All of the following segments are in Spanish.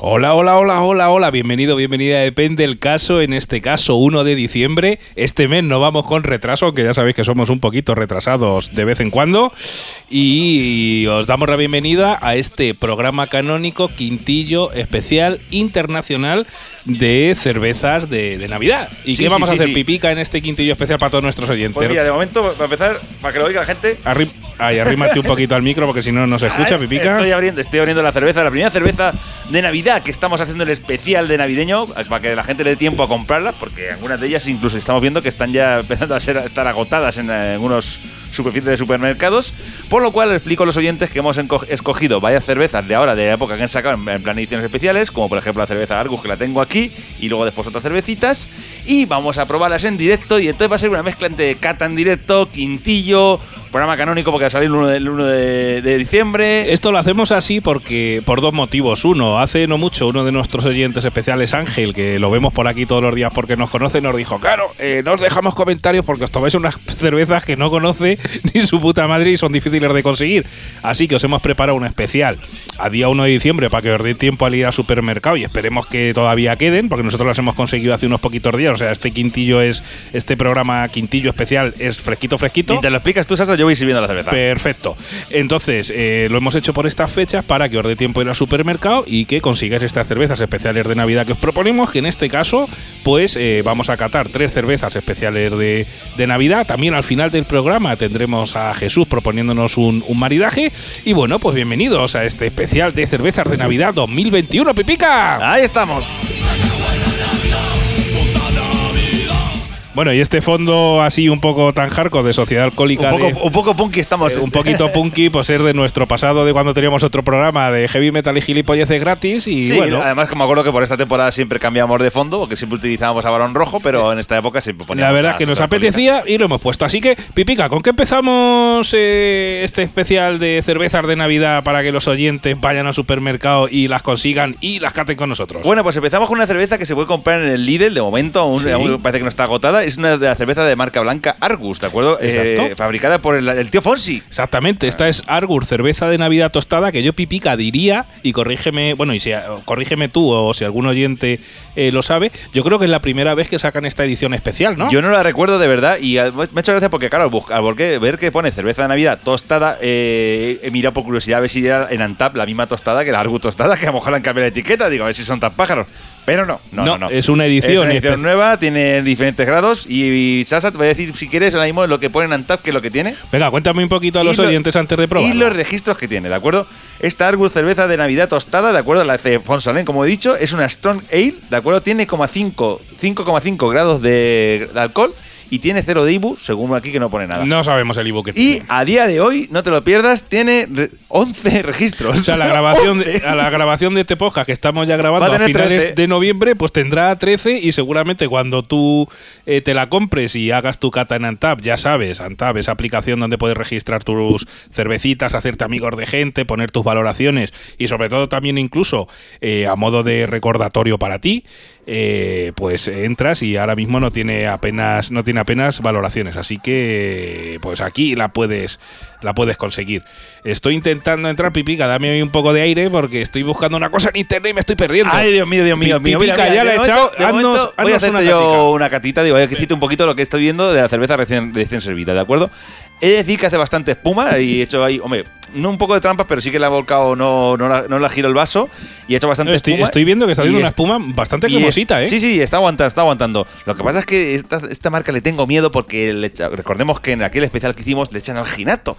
Hola, hola, hola, hola, hola, bienvenido, bienvenida, depende el caso, en este caso 1 de diciembre, este mes no vamos con retraso, aunque ya sabéis que somos un poquito retrasados de vez en cuando, y os damos la bienvenida a este programa canónico Quintillo Especial Internacional de cervezas de, de Navidad. ¿Y Sí, qué sí, vamos a hacer. Pipica, en este Quintillo Especial para todos nuestros oyentes? Pues mira, de momento, para empezar, para que lo oiga la gente. Arri- Ay, arrímate un poquito al micro porque si no, no se escucha, Ay, Pipica. Estoy abriendo, estoy abriendo la cerveza, la primera cerveza de Navidad que estamos haciendo el especial de navideño para que la gente le dé tiempo a comprarla, porque algunas de ellas incluso estamos viendo que están ya empezando a ser a estar agotadas en algunos superficies de supermercados, por lo cual explico a los oyentes que hemos escogido varias cervezas de ahora, de la época que han sacado en, en plan ediciones especiales, como por ejemplo la cerveza Argus que la tengo aquí, y luego después otras cervecitas, y vamos a probarlas en directo, y entonces va a ser una mezcla entre cata en directo, quintillo, programa canónico porque va a salir el 1 de, el 1 de- de diciembre. Esto lo hacemos así porque por dos motivos. Uno, hace no mucho uno de nuestros oyentes especiales, Ángel, que lo vemos por aquí todos los días porque nos conoce, nos dijo, claro, eh, no os dejamos comentarios porque os tomáis unas cervezas que no conoce ni su puta madre y son difíciles de conseguir. Así que os hemos preparado un especial a día 1 de diciembre para que os dé tiempo al ir al supermercado y esperemos que todavía queden porque nosotros las hemos conseguido hace unos poquitos días. O sea, este quintillo es, este programa quintillo especial es fresquito, fresquito. Y te lo explicas tú, Sasa, yo voy sirviendo la cerveza. Perfecto. Entonces, eh, lo hemos hecho por estas fechas para que os dé tiempo ir al supermercado y que consigáis estas cervezas especiales de Navidad que os proponemos, que en este caso, pues eh, vamos a catar tres cervezas especiales de, de Navidad. También al final del programa tendremos a Jesús proponiéndonos un, un maridaje. Y bueno, pues bienvenidos a este especial de cervezas de Navidad 2021, Pipica. Ahí estamos. Bueno, y este fondo así un poco tan hardcore de Sociedad Alcohólica Un de- poco, un poco punky estamos. Eh, un poquito punky, pues es de nuestro pasado de cuando teníamos otro programa de heavy metal y gilipolleces gratis. Y Sí, bueno, además que me acuerdo que por esta temporada siempre cambiamos de fondo, porque siempre utilizábamos a Barón Rojo, pero en esta época siempre poníamos la verdad es que nos apetecía y lo hemos puesto. Así que, Pipica, ¿con qué empezamos eh, este especial de cervezas de Navidad para que los oyentes vayan al supermercado y las consigan y las caten con nosotros? Bueno, pues empezamos con una cerveza que se puede comprar en el Lidl de momento, aún, Sí. aún parece que no está agotada. Es una de las cervezas de marca blanca Argus, ¿de acuerdo? Eh, fabricada por el, el tío Fonsi. Exactamente, esta es Argur, cerveza de Navidad tostada, que yo pipica diría, y corrígeme, bueno, y si, corrígeme tú o si algún oyente eh, lo sabe, yo creo que es la primera vez que sacan esta edición especial, ¿no? Yo no la recuerdo de verdad y eh, me ha hecho gracia porque, claro, al, ver que pone cerveza de Navidad tostada, eh, he mirado por curiosidad a ver si era en Antap la misma tostada que la Argus tostada, que a lo mejor han cambiado la etiqueta, digo, a ver si son tan pájaros. Pero no, no, No, no. no. es una edición Es una edición nueva, tiene diferentes grados y, y Sasa te voy a decir, si quieres, ahora mismo lo que pone en Antap, que es lo que tiene. Venga, cuéntame un poquito a los lo- oyentes antes de probar. Y los registros que tiene, ¿de acuerdo? Esta Argus cerveza de Navidad tostada, ¿de acuerdo? La de Fonsalén, como he dicho, es una Strong Ale, ¿de acuerdo? Tiene 5,5 5,5 grados de alcohol y tiene cero de IBU, según aquí que no pone nada. No sabemos el ebook que Y tiene. a día de hoy, no te lo pierdas, tiene re- 11 registros. O sea, la grabación, de, 11. a la grabación de este podcast que estamos ya grabando a a, finales 13. de noviembre, pues tendrá 13 y seguramente cuando tú eh, te la compres y hagas tu cata en Antap, ya sabes, Antap, esa aplicación donde puedes registrar tus cervecitas, hacerte amigos de gente, poner tus valoraciones y sobre todo también incluso eh, a modo de recordatorio para ti, eh, pues entras y ahora mismo no tiene apenas no tiene apenas valoraciones, así que pues aquí la puedes la puedes conseguir. Estoy intentando entrar, Pipica, dame un poco de aire porque estoy buscando una cosa en internet y me estoy perdiendo. Ay, Dios mío, Dios mío, Pi- mío. Pipica, Mira, mira, ya la de he echado. Haznos- voy haznos a hacerte una yo catica. una catita, digo, voy a un poquito lo que estoy viendo de la cerveza recién, recién servida, ¿de acuerdo? He de decir que hace bastante espuma y he hecho ahí, hombre, no un poco de trampas, pero sí que la he volcado, no, no, la, no la giro el vaso y he hecho bastante estoy, espuma. estoy viendo que está haciendo una es- espuma bastante cremosita, ¿eh? Sí, sí, está aguantando, está aguantando. Lo que pasa es que esta, esta marca le tengo miedo porque le echa- recordemos que en aquel especial que hicimos le echan alginato.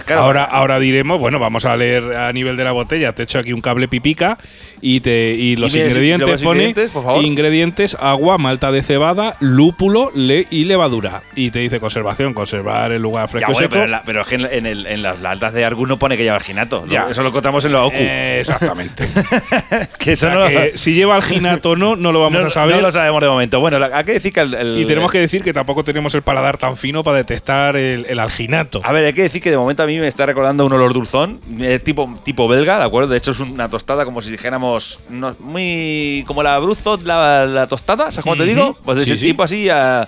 Claro, ahora, ahora diremos, bueno, vamos a leer a nivel de la botella. Te echo aquí un cable pipica y te y los Y mira, si- ingredientes los pone ingredientes, por favor. ingredientes, agua, malta de cebada, lúpulo le y levadura. Y te dice conservación, conservar el lugar fresco y bueno, seco. pero, la- pero es que en, en el- en las latas de Argus no pone que lleva alginato. Ya. Eso lo encontramos en los OCU. Eh, exactamente. que eso O sea no, que si lleva alginato o no, no lo vamos no- a saber. no lo sabemos de momento. Bueno, la- hay que decir que el, el- y tenemos que decir que tampoco tenemos el paladar tan fino para detectar el, el alginato. A ver, hay que decir que de momento a mí me está recordando un olor dulzón, eh, tipo, tipo belga, ¿de acuerdo? De hecho es una tostada como si dijéramos, no, muy como la Bruzot, la, la tostada, ¿sabes cómo te digo? Pues de Sí, ese sí. tipo así, a,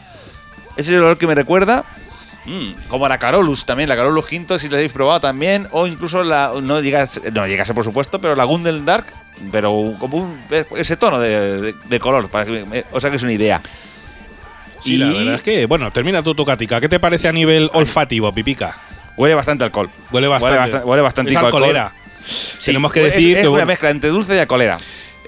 ese es el olor que me recuerda. Mm, como la Carolus también, la Carolus Quinto, si la habéis probado también, o incluso la, no llegase, no llegase por supuesto, pero la Gundel Dark, pero como un, ese tono de, de- de color, para que me- o sea que es una idea. Sí, la verdad es que, bueno, termina tu catica. ¿Qué te parece a nivel olfativo, pipica? Huele bastante a alcohol. Huele bastante. Huele, bastante- huele bastante Es alcohol. Sí, Tenemos que es- decir es, que, una bueno, mezcla entre dulce y alcoholera.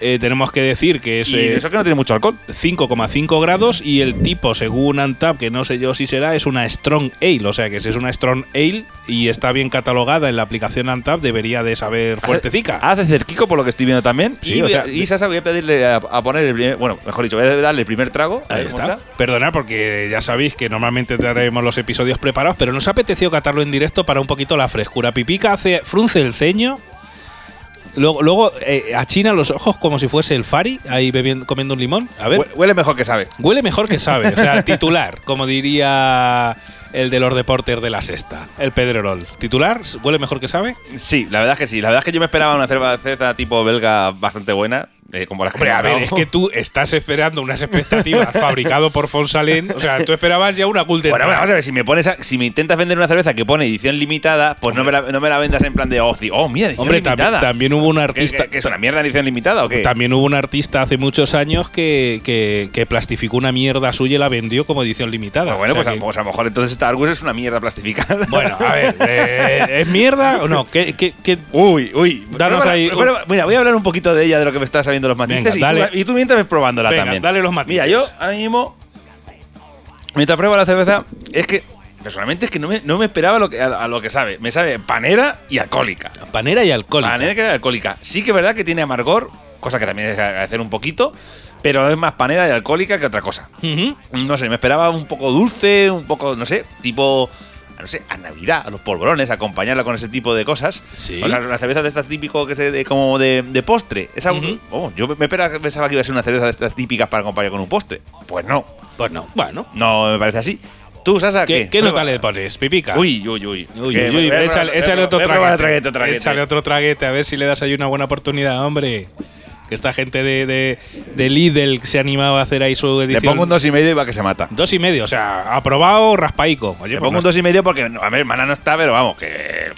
Eh, tenemos que decir que es Y eh, eso que no tiene mucho alcohol. 5,5 grados y el tipo, según Antap, que no sé yo si será, es una Strong Ale. O sea que si es una Strong Ale y está bien catalogada en la aplicación Antap, debería de saber fuertecica. Hace cerquico por lo que estoy viendo también. Sí, y, o sea, y Sasa voy a pedirle a, a poner el primer, bueno, mejor dicho, voy a darle el primer trago. Ahí está. Perdonad porque ya sabéis que normalmente traemos los episodios preparados, pero nos ha apetecido catarlo en directo para un poquito la frescura. Pipica hace frunce el ceño. Luego, luego eh, achina los ojos como si fuese el Fari, ahí bebiendo, comiendo un limón. A ver, Hue- Huele mejor que sabe. huele mejor que sabe. O sea, titular, como diría el de los deportes de la sexta, el Pedrerol. Titular, huele mejor que sabe. Sí, la verdad es que sí. La verdad es que yo me esperaba una cerveza tipo belga bastante buena, eh, como las que Hombre, a ver, es que tú estás esperando unas expectativas fabricado por Fonsalén. O sea, tú esperabas ya una Golden Bueno, vamos a ver, si me pones a- si me intentas vender una cerveza que pone edición limitada, pues no me, la, no me la vendas en plan de oh, oh mira, edición Hombre, tam- limitada. también hubo un ¿Qué, artista. qué es una mierda edición limitada o qué? También hubo un artista hace muchos años que, que, que plastificó una mierda suya y la vendió como edición limitada. Pues bueno, O sea pues, a, que- pues a lo mejor entonces esta Argus es una mierda plastificada. bueno, a ver, eh, ¿es mierda o no? ¿Qué, qué, qué- Uy, uy. Danos ahí- prueba- mira, voy a hablar un poquito de ella, de lo que me estás los matices. Venga, y, tú, y tú mientras ves probándola Venga, también. dale los matices. Mira, yo ahora mismo, mientras pruebo la cerveza, es que personalmente es que no me, no me esperaba lo que, a, a lo que sabe. Me sabe panera y alcohólica. Panera y alcohólica. Panera que alcohólica. Sí que es verdad que tiene amargor, cosa que también es agradecer un poquito, pero es más panera y alcohólica que otra cosa. No sé, me esperaba un poco dulce, un poco, no sé, tipo. No sé, a Navidad, a los polvorones, acompañarla con ese tipo de cosas. Sí. Sea, una cerveza de estas típico que se de, como de, de postre. Esa, Ujú. oh, yo me pensaba que iba a ser una cerveza de estas típicas para acompañar con un postre. Pues no, Pues no. Bueno. no me parece así. ¿Tú, Sasa, ¿Qué, qué? qué nota le pones, Pipica? Uy, uy, uy. Uy, uy, uy, a échale, échale otro a traguete. Échale otro traguete, a ver si le das ahí una buena oportunidad, hombre. Que esta gente de, de, de Lidl se animaba a hacer ahí su Le edición. pongo un dos y medio y va que se mata. Dos y medio, o sea, aprobado raspaico. Oye, Le pues, pongo un dos y medio porque, a ver, hermana no está, pero vamos, que.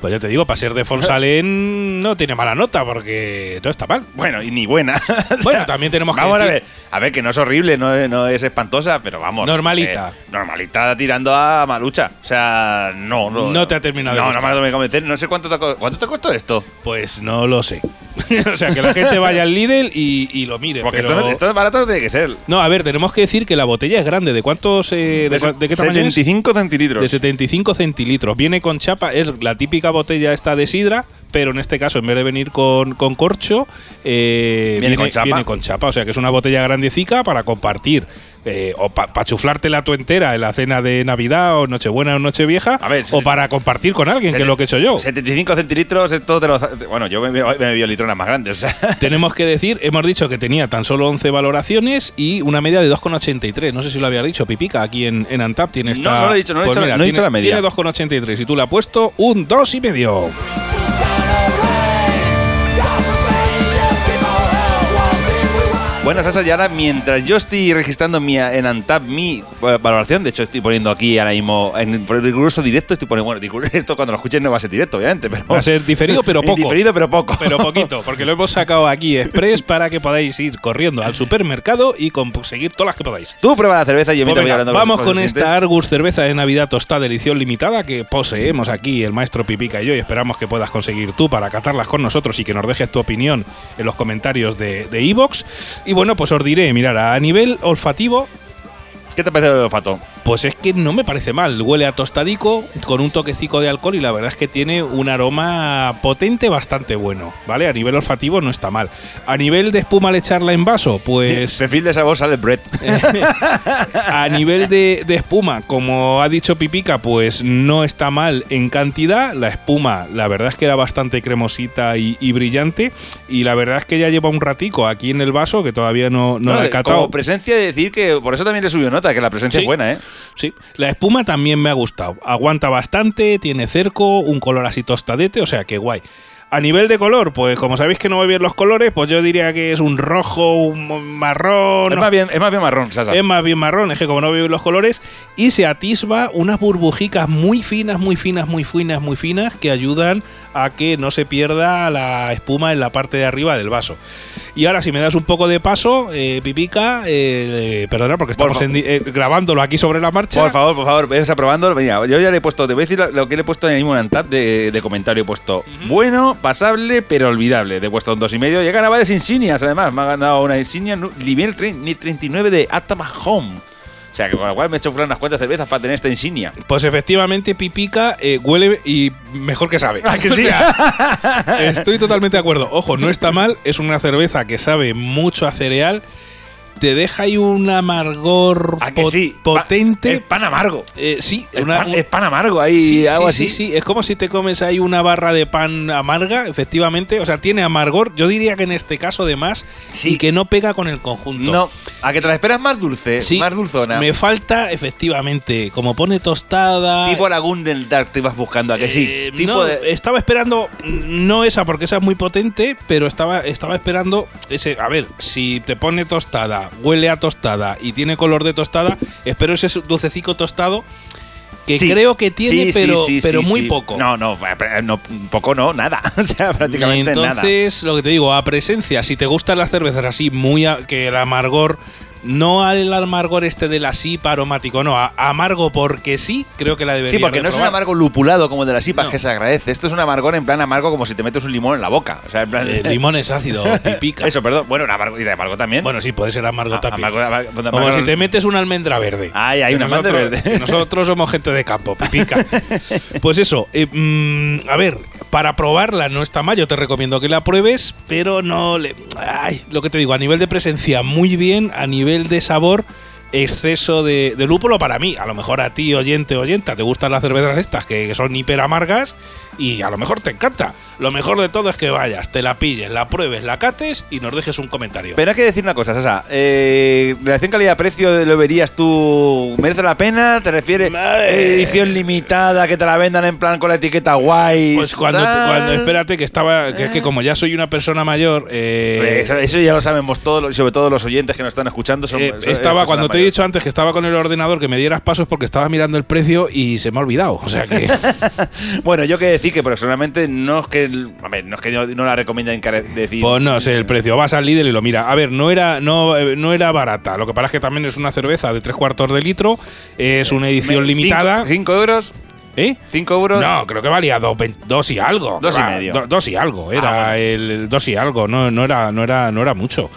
Pues yo te digo, para ser de Fonsalén no tiene mala nota porque no está mal. Bueno, y ni buena. Bueno, también tenemos que Vamos a decir- ver. A ver, que no es horrible, no es, no es espantosa, pero vamos. Normalita. eh, normalita tirando a malucha. O sea, no. No, No te ha terminado de No, no me ha de convencer. No sé cuánto te, ¿cuánto te costó esto. Pues no lo sé. o sea, que la gente vaya al Lidl y, y lo mire. Porque pero- esto, no, esto es barato, tiene que ser. No, a ver, tenemos que decir que la botella es grande. ¿De cuántos? eh, de, cua- de qué tamaño es? 75 centilitros. De 75 centilitros. Viene con chapa, es la típica botella esta de sidra, pero en este caso, en vez de venir con, con corcho, eh, Viene con chapa. viene con chapa. O sea que es una botella grandecica para compartir. Eh, o para chuflártela tú entera en la cena de Navidad o Nochebuena o Nochevieja. A ver, o para compartir con alguien, que es lo que he hecho yo. 75 centilitros, esto te lo. Bueno, yo me, me, bebido litronas más grandes. O sea. Tenemos que decir, hemos dicho que tenía tan solo 11 valoraciones y una media de 2,83. No sé si lo había dicho, Pipica, aquí en, en Antap tiene No, esta. no lo he dicho, no he dicho la- no he dicho la media. Tiene 2,83 y tú le has puesto un 2,5. Bueno, Sasa, y ahora mientras yo estoy registrando mi, en Antap mi eh, valoración, de hecho estoy poniendo aquí ahora mismo en por el riguroso directo, estoy poniendo, bueno, esto cuando lo escuchen no va a ser directo, obviamente, pero Va a ser diferido, pero poco. Diferido, pero poco. Pero poquito, porque lo hemos sacado aquí express para que podáis ir corriendo al supermercado y conseguir todas las que podáis. Tú prueba la cerveza y yo Pues mientras voy hablando vamos con esta Argus cerveza de Navidad tostada edición limitada que poseemos aquí el maestro Pipica y yo y esperamos que puedas conseguir tú para catarlas con nosotros y que nos dejes tu opinión en los comentarios de de iVoox. Bueno, pues os diré, mirar, a nivel olfativo, ¿Qué te parece el olfato? Pues es que no me parece mal. Huele a tostadico, con un toquecico de alcohol y la verdad es que tiene un aroma potente bastante bueno, ¿vale? A nivel olfativo no está mal. A nivel de espuma al echarla en vaso, pues... Perfil de sabor sale bread. a nivel de, de espuma, como ha dicho Pipica, pues no está mal en cantidad. La espuma, la verdad es que era bastante cremosita y, y brillante. Y la verdad es que ya lleva un ratico aquí en el vaso que todavía no, no, la he catado. Como presencia de decir que por eso también le subió nota, que la presencia Sí. es buena, ¿eh? Sí, la espuma también me ha gustado. Aguanta bastante, tiene cerco, un color así tostadete, o sea que guay. A nivel de color, pues como sabéis que no voy bien los colores, pues yo diría que es un rojo, un marrón. Es más bien, es más bien marrón, Sasa. Es más bien marrón, es que como no veo bien los colores, y se atisba unas burbujicas muy finas, muy finas, muy finas, muy finas, que ayudan a que no se pierda la espuma en la parte de arriba del vaso. Y ahora, si me das un poco de paso, eh, Pipica, eh, eh, perdona, porque Por estamos en eh, grabándolo aquí sobre la marcha. Por favor, por favor, vayas aprobando. Mira, yo ya le he puesto, te voy a decir lo- que le he puesto en el mismo Antap de, de comentario. He puesto bueno, pasable, pero olvidable. Le he puesto un dos y medio. Y he ganado varias insignias, además. Me ha ganado una insignia nivel tre- ni 39 de Atama Home. O sea, que con lo cual me he hecho unas cuantas cervezas para tener esta insignia. Pues efectivamente, Pipica eh, huele y mejor que sabe. ¿Ah, que O sí? sea, estoy totalmente de acuerdo. Ojo, no está mal. Es una cerveza que sabe mucho a cereal. Te deja ahí un amargor ¿A que po- sí? Pa- potente. es pan amargo. Eh, sí, Es, una- pan, un- es pan amargo ahí, sí, algo sí, así. sí, sí. Es como si te comes ahí una barra de pan amarga, efectivamente. O sea, tiene amargor. Yo diría que en este caso, además, Sí. y que no pega con el conjunto. No, a que te la esperas más dulce, Sí, más dulzona. Me falta, efectivamente, como pone tostada. tipo la Gundel Dark te ibas buscando, a que sí. Eh, tipo no, de. Estaba esperando, no esa porque esa es muy potente, pero estaba, estaba esperando ese. A ver, si te pone tostada, huele a tostada y tiene color de tostada, espero ese dulcecico tostado que Sí. creo que tiene, Sí, pero, sí, pero muy poco. No, no, eh, no, poco no, nada. o sea, prácticamente nada. Entonces, lo que te digo, a presencia, si te gustan las cervezas así, muy a- que el amargor, no al amargor este del asipa aromático, no, a, amargo porque sí, creo que la debería Sí, porque no es un amargo lupulado como el de las IPAs No. que se agradece. Esto es un amargor en plan amargo como si te metes un limón en la boca. O sea, en plan. El limón es ácido, pipica. Eso, perdón. Bueno, un amargo, y de amargo también. Bueno, sí, puede ser amargo Ah, también. amargo- amargo- Como si te metes una almendra verde. Ay, hay una almendra verde. Nosotros somos gente de campo, pipica. pues eso, eh, mm, a ver, para probarla no está mal, yo te recomiendo que la pruebes, pero no le. Ay, lo que te digo, a nivel de presencia, muy bien, a nivel de sabor. Exceso de, de lúpulo para mí. A lo mejor a ti, oyente oyenta, te gustan las cervezas estas que son hiper amargas y a lo mejor te encanta. Lo mejor de todo es que vayas, te la pilles, la pruebes, la cates y nos dejes un comentario. Pero hay que decir una cosa, Sasa. Eh, relación calidad-precio, ¿lo verías tú? ¿Merece la pena? ¿Te refieres Madre. edición limitada, que te la vendan en plan con la etiqueta guay? Pues cuando, cuando espérate que estaba, que es que como ya soy una persona mayor, eh, Eso, eso ya lo sabemos todos, los- sobre todo los oyentes que nos están escuchando. Son, eh, son- estaba cuando te he dicho antes que estaba con el ordenador que me dieras pasos porque estaba mirando el precio y se me ha olvidado. O sea que. Bueno, yo que decir que personalmente no es que, a ver, no es que no la recomienda decir. pues no sé el precio. Vas al Lidl y lo mira. A ver, no era no, eh, no era barata. Lo que pasa es que también es una cerveza de tres cuartos de litro. Es una edición limitada. cinco- ¿Cinco euros? ¿Eh? ¿Cinco euros? No, creo que valía dos, dos y algo. Dos y Va, medio. do- dos y algo. Era Ah, bueno. el, el dos y algo. No, no era, no era, no era mucho.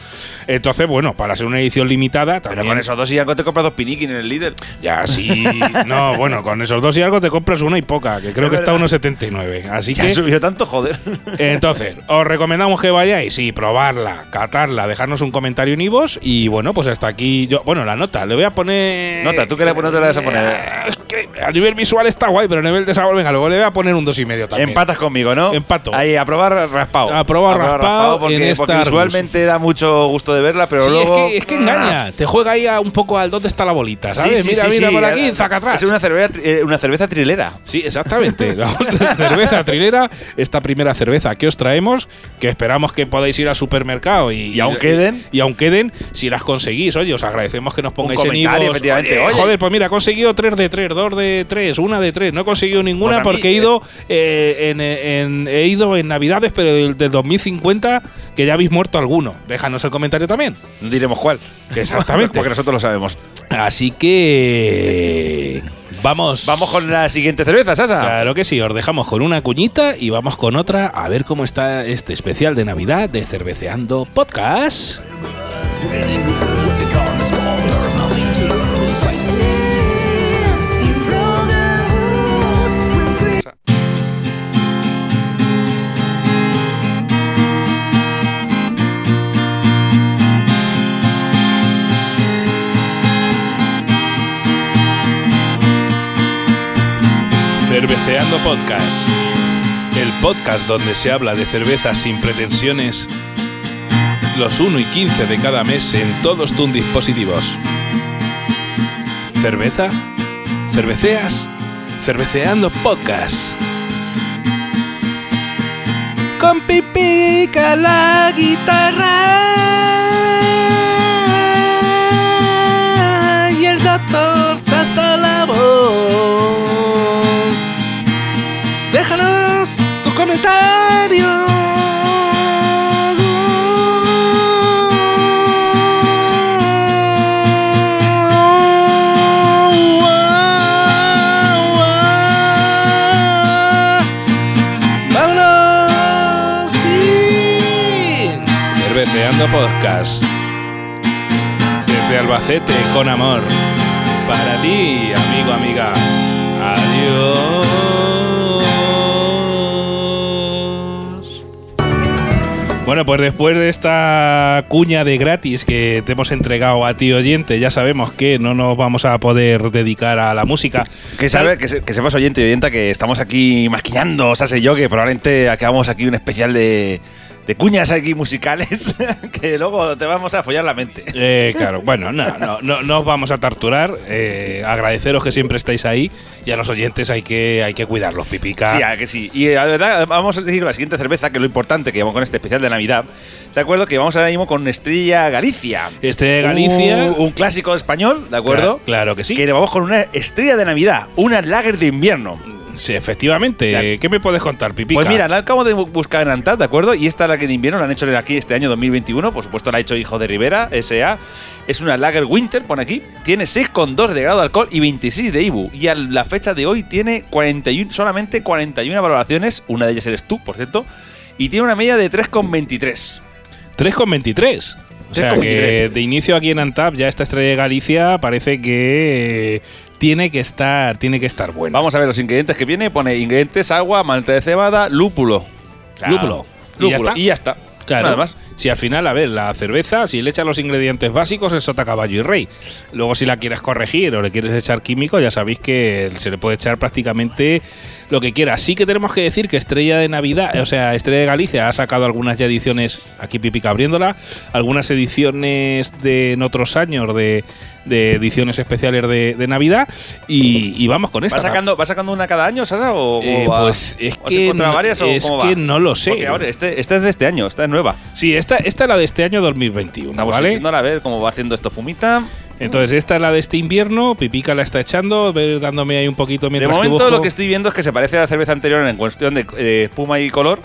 Entonces, bueno, para ser una edición limitada, Pero también. con esos dos y algo te compras dos piniquis en el Lidl. Ya, sí. No, bueno, con esos dos y algo te compras una y poca, que creo Es que está a verdad. unos 79. Así Ya que. subido tanto, joder. Entonces, os recomendamos que vayáis y probarla, catarla, dejarnos un comentario en Ivos y bueno, pues hasta aquí yo, bueno, la nota, le voy a poner Nota, ¿tú qué le pones- te le vas a poner? Es que a nivel visual está guay, pero a nivel de sabor, venga, luego le voy a poner un dos y medio también. Empatas conmigo, ¿no? Empato. Ahí, a probar raspado. A probar raspado porque, en esta porque Arbus. visualmente da mucho gusto de verla, pero Sí, luego. es que, es que engaña, te juega ahí a un poco al dónde está la bolita, ¿sabes? sí, mira, mira por aquí, zaca atrás. Es una cerveza, eh, una cerveza trilera. Sí, exactamente. La cerveza trilera, esta primera cerveza que os traemos, que esperamos que podáis ir al supermercado y, Y aún queden. Y, aún queden, si las conseguís, oye, os agradecemos que nos pongáis en efectivamente. Oye, Oye. Joder, pues mira, he conseguido 3 de 3, 2 de 3, 1 de 3. No he conseguido ninguna Pues mí, porque he ido eh, en, en- he ido en Navidades, pero del, del 2050, que ya habéis muerto alguno. Déjanos el comentario también. No diremos cuál. Exactamente. porque nosotros lo sabemos. Así que. Vamos. Vamos con la siguiente cerveza, Sasa. Claro que sí, os dejamos con una cuñita y vamos con otra a ver cómo está este especial de Navidad de Cerveceando Podcast. Cerveceando Podcast. El podcast donde se habla de cervezas sin pretensiones los 1 y 15 de cada mes en todos tus dispositivos. ¿Cerveza? ¿Cerveceas? Cerveceando Podcast. Con pipica la guitarra y el doctor Sasa Podcast. Desde Albacete con amor. Para ti, amigo, amiga. Adiós. Bueno, pues después de esta cuña de gratis que te hemos entregado a ti oyente, ya sabemos que no nos vamos a poder dedicar a la música. Que, sabe, que, se- que sepas oyente y oyenta que estamos aquí maquinando, o sea, sé yo, que probablemente acabamos aquí un especial de, de cuñas aquí musicales que luego te vamos a follar la mente. Eh, claro, bueno, no, no, no, no os vamos a torturar. eh, agradeceros que siempre estáis ahí y a los oyentes hay que, hay que cuidarlos, pipica. Sí, a que sí. Y eh, la verdad, vamos a decir la siguiente cerveza, que es lo importante que llevamos con este especial de Navidad. ¿De acuerdo? Que vamos ahora mismo con Estrella Galicia. Estrella Galicia. Un, un clásico español, ¿de acuerdo? Claro, claro que sí. Que vamos con una estrella de Navidad, una lager de invierno. Sí, efectivamente. ¿Qué me puedes contar, pipica? Pues mira, la acabo de bu- buscar en Antad, ¿de acuerdo? Y esta lager de invierno la han hecho aquí este año 2021. Por supuesto, la ha hecho Hijo de Rivera, SA. Es una lager winter, pone aquí. Tiene 6,2 de grado de alcohol y 26 de IBU. Y a la fecha de hoy tiene 41, solamente 41 valoraciones. Una de ellas eres tú, por cierto. Y tiene una media de 3,23. 3,23. O sea 3,23. que de inicio aquí en Antap ya esta estrella de Galicia parece que tiene que estar, tiene que estar buena. Vamos a ver los ingredientes que viene. Pone ingredientes, agua, malta de cebada, lúpulo. Lúpulo. ¿Y ya Lúpulo. está? Y ya está. Claro. Nada más. Si al final, a ver, la cerveza, si le echas los ingredientes básicos, es sota, caballo y rey. Luego, si la quieres corregir o le quieres echar químico, ya sabéis que se le puede echar prácticamente lo que quiera. Sí que tenemos que decir que Estrella de Navidad, o sea, Estrella de Galicia ha sacado algunas ya ediciones, aquí Pipica abriéndola, algunas ediciones de en otros años de, de ediciones especiales de, de Navidad. Y, y vamos con esta. ¿Va sacando, ¿Va sacando una cada año, Sasa? ¿O Eh, va? pues es ¿O que varias o es cómo que va? no lo sé. Porque ahora, este, este es de este año, esta es nueva. Sí, esta, esta es la de este año 2021, Estamos ¿vale? a ver cómo va haciendo esto fumita. Entonces, esta es la de este invierno. Pipica la está echando, dándome ahí un poquito De mientras momento dibujo. lo que estoy viendo es que se parece a la cerveza anterior en cuestión de eh, espuma y color.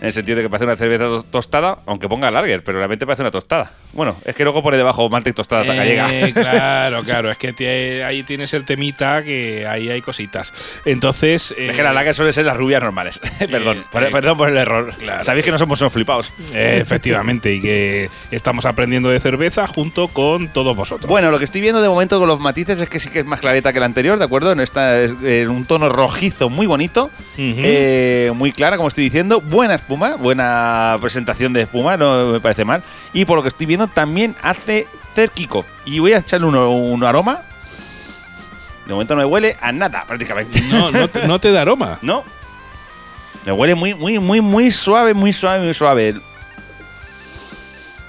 En el sentido de que parece una cerveza to- tostada, aunque ponga lager, pero realmente parece una tostada. Bueno, es que luego pone debajo malta y tostada Eh, gallega. claro, claro. Es que ahí tienes el temita que ahí hay cositas. Entonces. eh, Es que la lager suele ser las rubias normales. perdón, por- eh, perdón por el error. claro. Sabéis que no somos unos flipados. eh, efectivamente, y que estamos aprendiendo de cerveza junto con todos vosotros. Bueno, lo que estoy viendo de momento con los matices es que sí que es más clareta que la anterior, ¿de acuerdo? En esta es, eh, en un tono rojizo muy bonito, eh, muy clara, como estoy diciendo. Buena espuma, buena presentación de espuma, no me parece mal. Y por lo que estoy viendo, también hace cerquico. Y voy a echarle uno- un aroma. De momento no me huele a nada, prácticamente. No, no, te- no te da aroma. ¿No? Me huele muy, muy, muy, muy suave, muy suave, muy suave.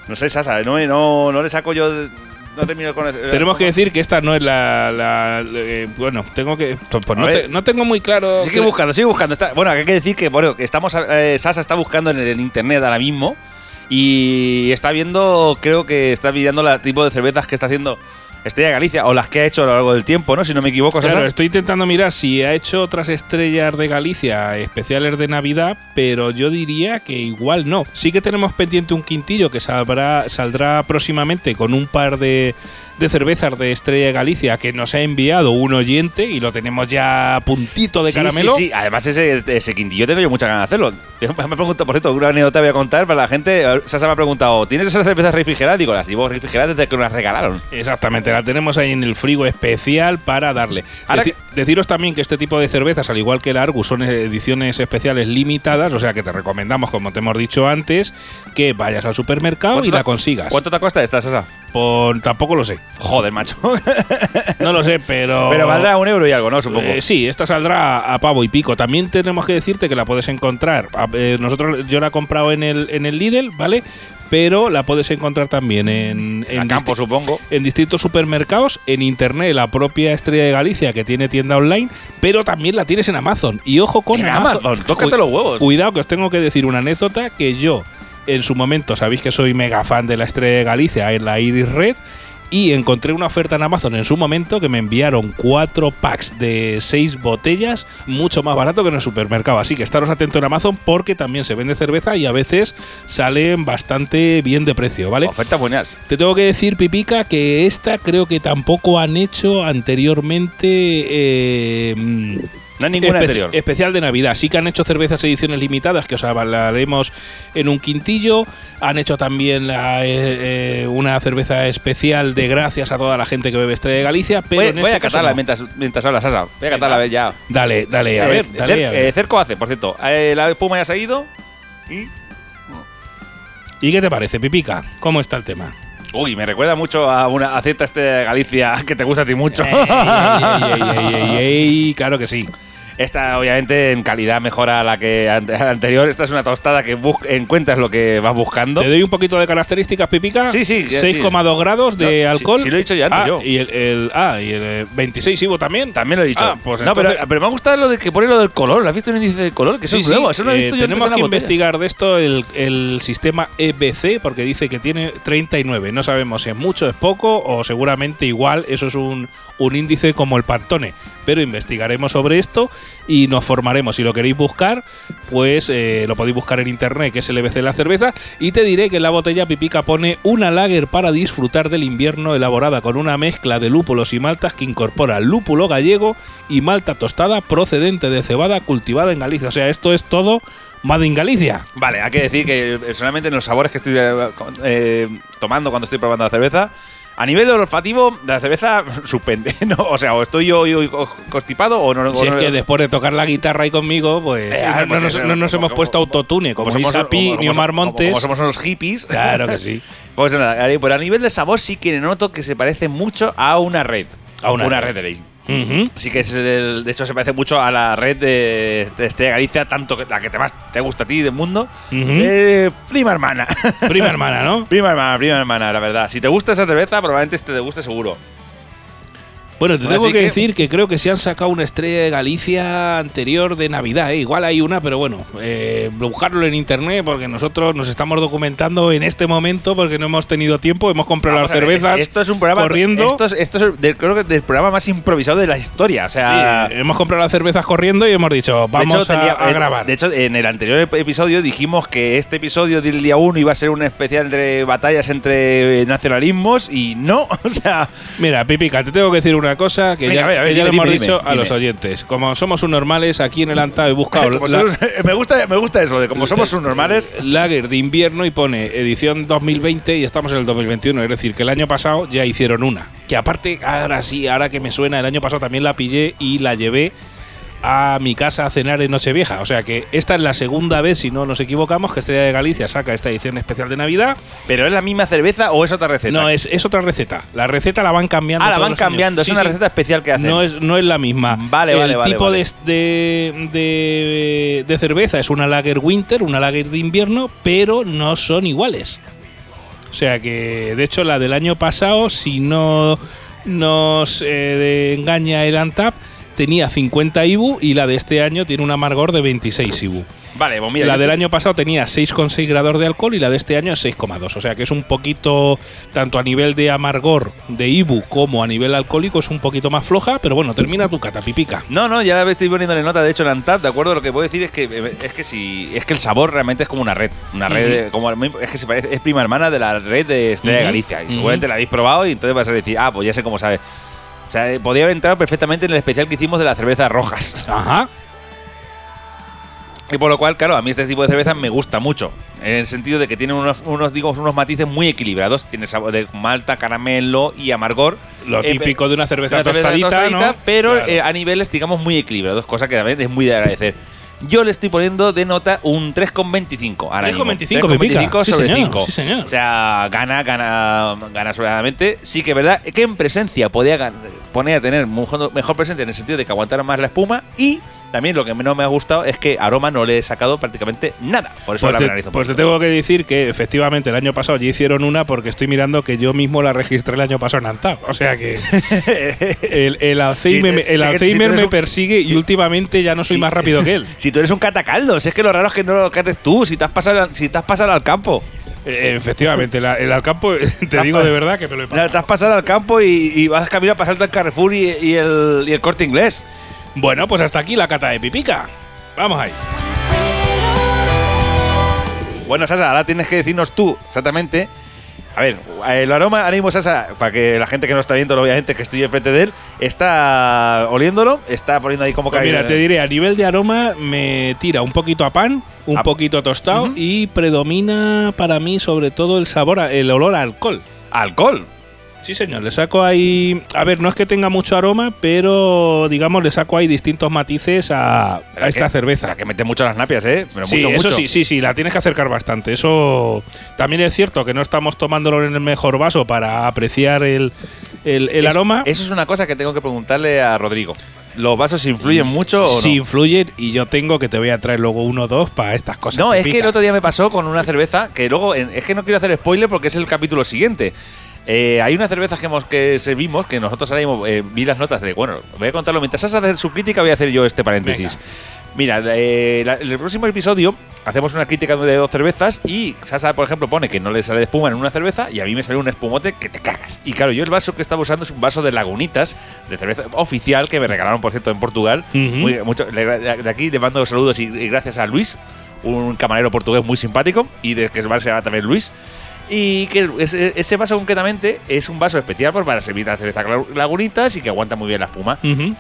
No sé, Sasa, no, no, no le saco yo. No termino con. Tenemos que decir que esta no es la. la- eh, bueno, tengo que. Pues A no, ver. te- no tengo muy claro. Sigue que- buscando, sigue buscando. Está- bueno, hay que decir que, bueno, que estamos. eh, Sasa está buscando en el en internet ahora mismo. Y está viendo, creo que está mirando el tipo de cervezas que está haciendo Estrella Galicia, o las que ha hecho a lo largo del tiempo, ¿no? Si no me equivoco. Claro, estoy intentando mirar si ha hecho otras estrellas de Galicia especiales de Navidad, pero yo diría que igual no. Sí que tenemos pendiente un quintillo que saldrá, saldrá próximamente con un par de, de cervezas de Estrella de Galicia que nos ha enviado un oyente y lo tenemos ya a puntito de Sí, caramelo. Sí, sí, además ese, ese quintillo tengo yo muchas ganas de hacerlo. Me pregunto, por cierto, una anécdota voy a contar para la gente. Sasa me ha preguntado, ¿tienes esas cervezas refrigeradas? Digo, las llevo refrigeradas desde que nos las regalaron. Exactamente, la tenemos ahí en el frigo especial para darle. Ahora Deci- deciros también que este tipo de cervezas, al igual que la Argus, son ediciones especiales limitadas, o sea que te recomendamos, como te hemos dicho antes, que vayas al supermercado y ¿Cuánto la consigas. ¿Cuánto te cuesta esta, Sasa? Por, tampoco lo sé. Joder, macho. No lo sé, pero. Pero valdrá un euro y algo, ¿no? Supongo. Eh, sí, esta saldrá a, pavo y pico. También tenemos que decirte que la puedes encontrar. eh, nosotros, yo la he comprado en el, en el Lidl, ¿vale? Pero la puedes encontrar también en, en campo, supongo. en distintos supermercados, en internet, la propia Estrella de Galicia que tiene tienda online, pero también la tienes en Amazon. Y ojo con En Amazon, tócate los huevos. Cuidado que os tengo que decir una anécdota que yo en su momento, sabéis que soy mega fan de la Estrella de Galicia en la Iris Red y encontré una oferta en Amazon en su momento que me enviaron cuatro packs de seis botellas mucho más barato que en el supermercado. Así que estaros atentos en Amazon porque también se vende cerveza y a veces salen bastante bien de precio, ¿vale? Ofertas buenas. Te tengo que decir, Pipica, que esta creo que tampoco han hecho anteriormente. eh, No hay ninguna espe- anterior. Especial de Navidad. Sí que han hecho cervezas ediciones limitadas que os hablaremos en un quintillo. Han hecho también la, eh, eh, una cerveza especial de gracias a toda la gente que bebe Estrella de Galicia. Pero voy, en voy este a caso catarla no. mientras, mientras hablas, Sasa. Voy a catarla a ver ya. Dale, dale, a Eh, ver. Cer- Dale, a ver. Cerco hace, por cierto. La espuma ya se ha ido. Y. ¿Y qué te parece, Pipica? ¿Cómo está el tema? Uy, me recuerda mucho a una a cierta este de Galicia que te gusta a ti mucho. Ey, ey, ey, claro que sí. Esta, obviamente, en calidad mejora a la que anterior. Esta es una tostada que encuentras lo que vas buscando. Te doy un poquito de características, Pipica. Sí, sí, ya- 6,2 grados de No, sí- alcohol. sí lo he dicho ya antes ah, yo. Y el, el- ah, y el eh, 26 Ivo también. También lo he dicho. Ah, pues no, pero, entonces- pero me ha gustado lo de que pone lo del color. ¿Lo has visto el índice de color? Que eso Sí, es nuevo. Eso lo he eh, visto yo antes tenemos en la que botella. investigar de esto el, el sistema EBC porque dice que tiene 39. No sabemos si es mucho, es poco o seguramente igual eso es un, un índice como el Pantone. Pero investigaremos sobre esto y nos formaremos. Si lo queréis buscar, pues eh, lo podéis buscar en internet, que es el EBC de la cerveza. Y te diré que la botella Pipica pone una lager para disfrutar del invierno elaborada con una mezcla de lúpulos y maltas que incorpora lúpulo gallego y malta tostada procedente de cebada cultivada en Galicia. O sea, esto es todo Made in Galicia. Vale, hay que decir que personalmente en los sabores que estoy eh, eh, tomando cuando estoy probando la cerveza, a nivel olfativo, la cerveza suspende. ¿no? O sea, o estoy yo, yo constipado o no. Si o es no- que después de tocar la guitarra ahí conmigo, pues Eh, sí, a ver, no, no nos, no hemos como- puesto autotune, como, somos- como- ni Omar Montes. Como, somos unos hippies. Claro que sí. Pues nada, pero a nivel de sabor sí que noto que se parece mucho a una red. A una red red. Ley. Ujú. Sí que es de hecho se parece mucho a la red de, de Estrella Galicia, tanto que la que te más te gusta a ti del mundo. Eh, prima hermana. Prima hermana, ¿no? prima hermana, prima hermana, la verdad. Si te gusta esa cerveza, probablemente este te guste seguro. Bueno, te tengo que, que- decir que creo que se han sacado una estrella de Galicia anterior de Navidad. ¿eh? Igual hay una, pero bueno, eh, buscarlo en internet porque nosotros nos estamos documentando en este momento porque no hemos tenido tiempo. Hemos comprado Vamos las ver, cervezas. Esto es un programa. corriendo. Esto es, esto es creo que del programa más improvisado de la historia. O sea. Sí, hemos comprado las cervezas corriendo y hemos dicho, vamos hecho, a, tenía- a eh, grabar. De hecho, en el anterior ep- episodio dijimos que este episodio del día 1 iba a ser un especial entre batallas entre nacionalismos y no. O sea, Mira, Pipica, te tengo que decir una cosa que Venga, ya, a ver, a ver, que ya dime, le hemos dime, dicho dime, a los oyentes. Como somos un normales, aquí en el ANTA he buscado la- somos- me, gusta, me gusta eso, de como somos un normales. Lager de invierno y pone edición 2020 y estamos en el 2021. Es decir, que el año pasado ya hicieron una. Que aparte, ahora sí, ahora que me suena, el año pasado también la pillé y la llevé a mi casa a cenar en Nochevieja. O sea que esta es la segunda vez, si no nos equivocamos, que Estrella de Galicia saca esta edición especial de Navidad. ¿Pero es la misma cerveza o es otra receta? No, es, es otra receta. La receta la van cambiando. Ah, la van años. cambiando. Es Sí, una sí. receta especial que hacen. No es, no es la misma. Vale, el vale, vale, tipo vale. De, de, de cerveza es una lager winter, una lager de invierno, pero no son iguales. O sea que, de hecho, la del año pasado, si no nos eh, engaña el Antap, tenía 50 IBU y la de este año tiene un amargor de 26 IBU. Vale, pues mira. la este del año pasado tenía 6,6 grados de alcohol y la de este año es 6,2. O sea que es un poquito, tanto a nivel de amargor de Ibu como a nivel alcohólico, es un poquito más floja, pero bueno, termina tu catapipica. No, no, ya la estoy poniéndole nota. De hecho, en Antap, de acuerdo, lo que puedo decir es que es que si es que el sabor realmente es como una red, una red, como es que se parece, es prima hermana de la red de Estrella de Galicia y seguramente la habéis probado y entonces vas a decir, ah, pues ya sé cómo sabe. O sea, eh, podría haber entrado perfectamente en el especial que hicimos de las cervezas rojas. Ajá. Y por lo cual, claro, a mí este tipo de cerveza me gusta mucho. En el sentido de que tiene unos, unos, digo, unos matices muy equilibrados. Tiene sabor de malta, caramelo y amargor. Lo Eh, típico de una cerveza Una cerveza tostadita, tostadita, ¿no? pero Claro. eh, a niveles, digamos, muy equilibrados, cosa que también es muy de agradecer. Yo le estoy poniendo de nota un 3,25. ahora mismo. 3,25, Pepica. 3,25 Sí, sobre señor, 5. sí, señor. O sea, gana, gana, gana sobradamente. Sí que es verdad que en presencia podía poner a tener mejor, mejor presencia en el sentido de que aguantara más la espuma y también lo que no me ha gustado es que aroma no le he sacado prácticamente nada. Por eso Pues, la te, pues te tengo que decir que efectivamente el año pasado ya hicieron una porque estoy mirando que yo mismo la registré el año pasado en Antap. O sea que el, el Alzheimer, el si Alzheimer me un- persigue y últimamente ya no soy más rápido que él. Si tú eres un catacaldos, es que lo raro es que no lo cates tú, si te has pasado, si te has pasado al campo. Eh, efectivamente, la- el Alcampo, te digo de verdad que me lo he pasado. Te has pasado al campo y, y vas camino a pasarte al Carrefour y, y el, y el corte inglés. Bueno, pues hasta aquí la cata de Pipica. Vamos ahí. Bueno, Sasa, ahora tienes que decirnos tú exactamente. A ver, el aroma, ahora mismo Sasa, para que la gente que no está viendo, obviamente, que estoy enfrente de él, está oliéndolo, está poniendo ahí como Pues que. mira, te diré, a nivel de aroma me tira un poquito a pan, un A- poquito tostado y predomina para mí sobre todo el sabor, el olor a alcohol. Alcohol. Sí, señor, le saco ahí. A ver, no es que tenga mucho aroma, pero digamos, le saco ahí distintos matices a, esta que- cerveza. La que mete mucho las napias, ¿eh? Pero sí, mucho, eso mucho. sí, sí, sí, la tienes que acercar bastante. Eso también es cierto que no estamos tomándolo en el mejor vaso para apreciar el, el- aroma. Eso es una cosa que tengo que preguntarle a Rodrigo. ¿Los vasos influyen mucho o no? Sí influyen y yo tengo que te voy a traer luego uno o dos para estas cosas. No, es que el otro día me pasó con una cerveza que luego, es que no quiero hacer spoiler porque es el capítulo siguiente. Eh, hay una cerveza que, hemos, que servimos que nosotros ahora mismo eh, vi las notas de. Bueno, voy a contarlo. Mientras Sasa hace su crítica, voy a hacer yo este paréntesis. Mira, eh, la- el próximo episodio hacemos una crítica de dos cervezas y Sasa, por ejemplo, pone que no le sale espuma en una cerveza y a mí me sale un espumote que te cagas. Y claro, yo el vaso que estaba usando es un vaso de Lagunitas, de cerveza oficial, que me regalaron, por cierto, en Portugal. Ujú. Muy- mucho- de aquí le mando saludos y, y gracias a Luis, un camarero portugués muy simpático y de que el bar se llama también Luis. Y que ese, ese vaso concretamente es un vaso especial pues, para servir la cerveza lagunitas y que aguanta muy bien la espuma.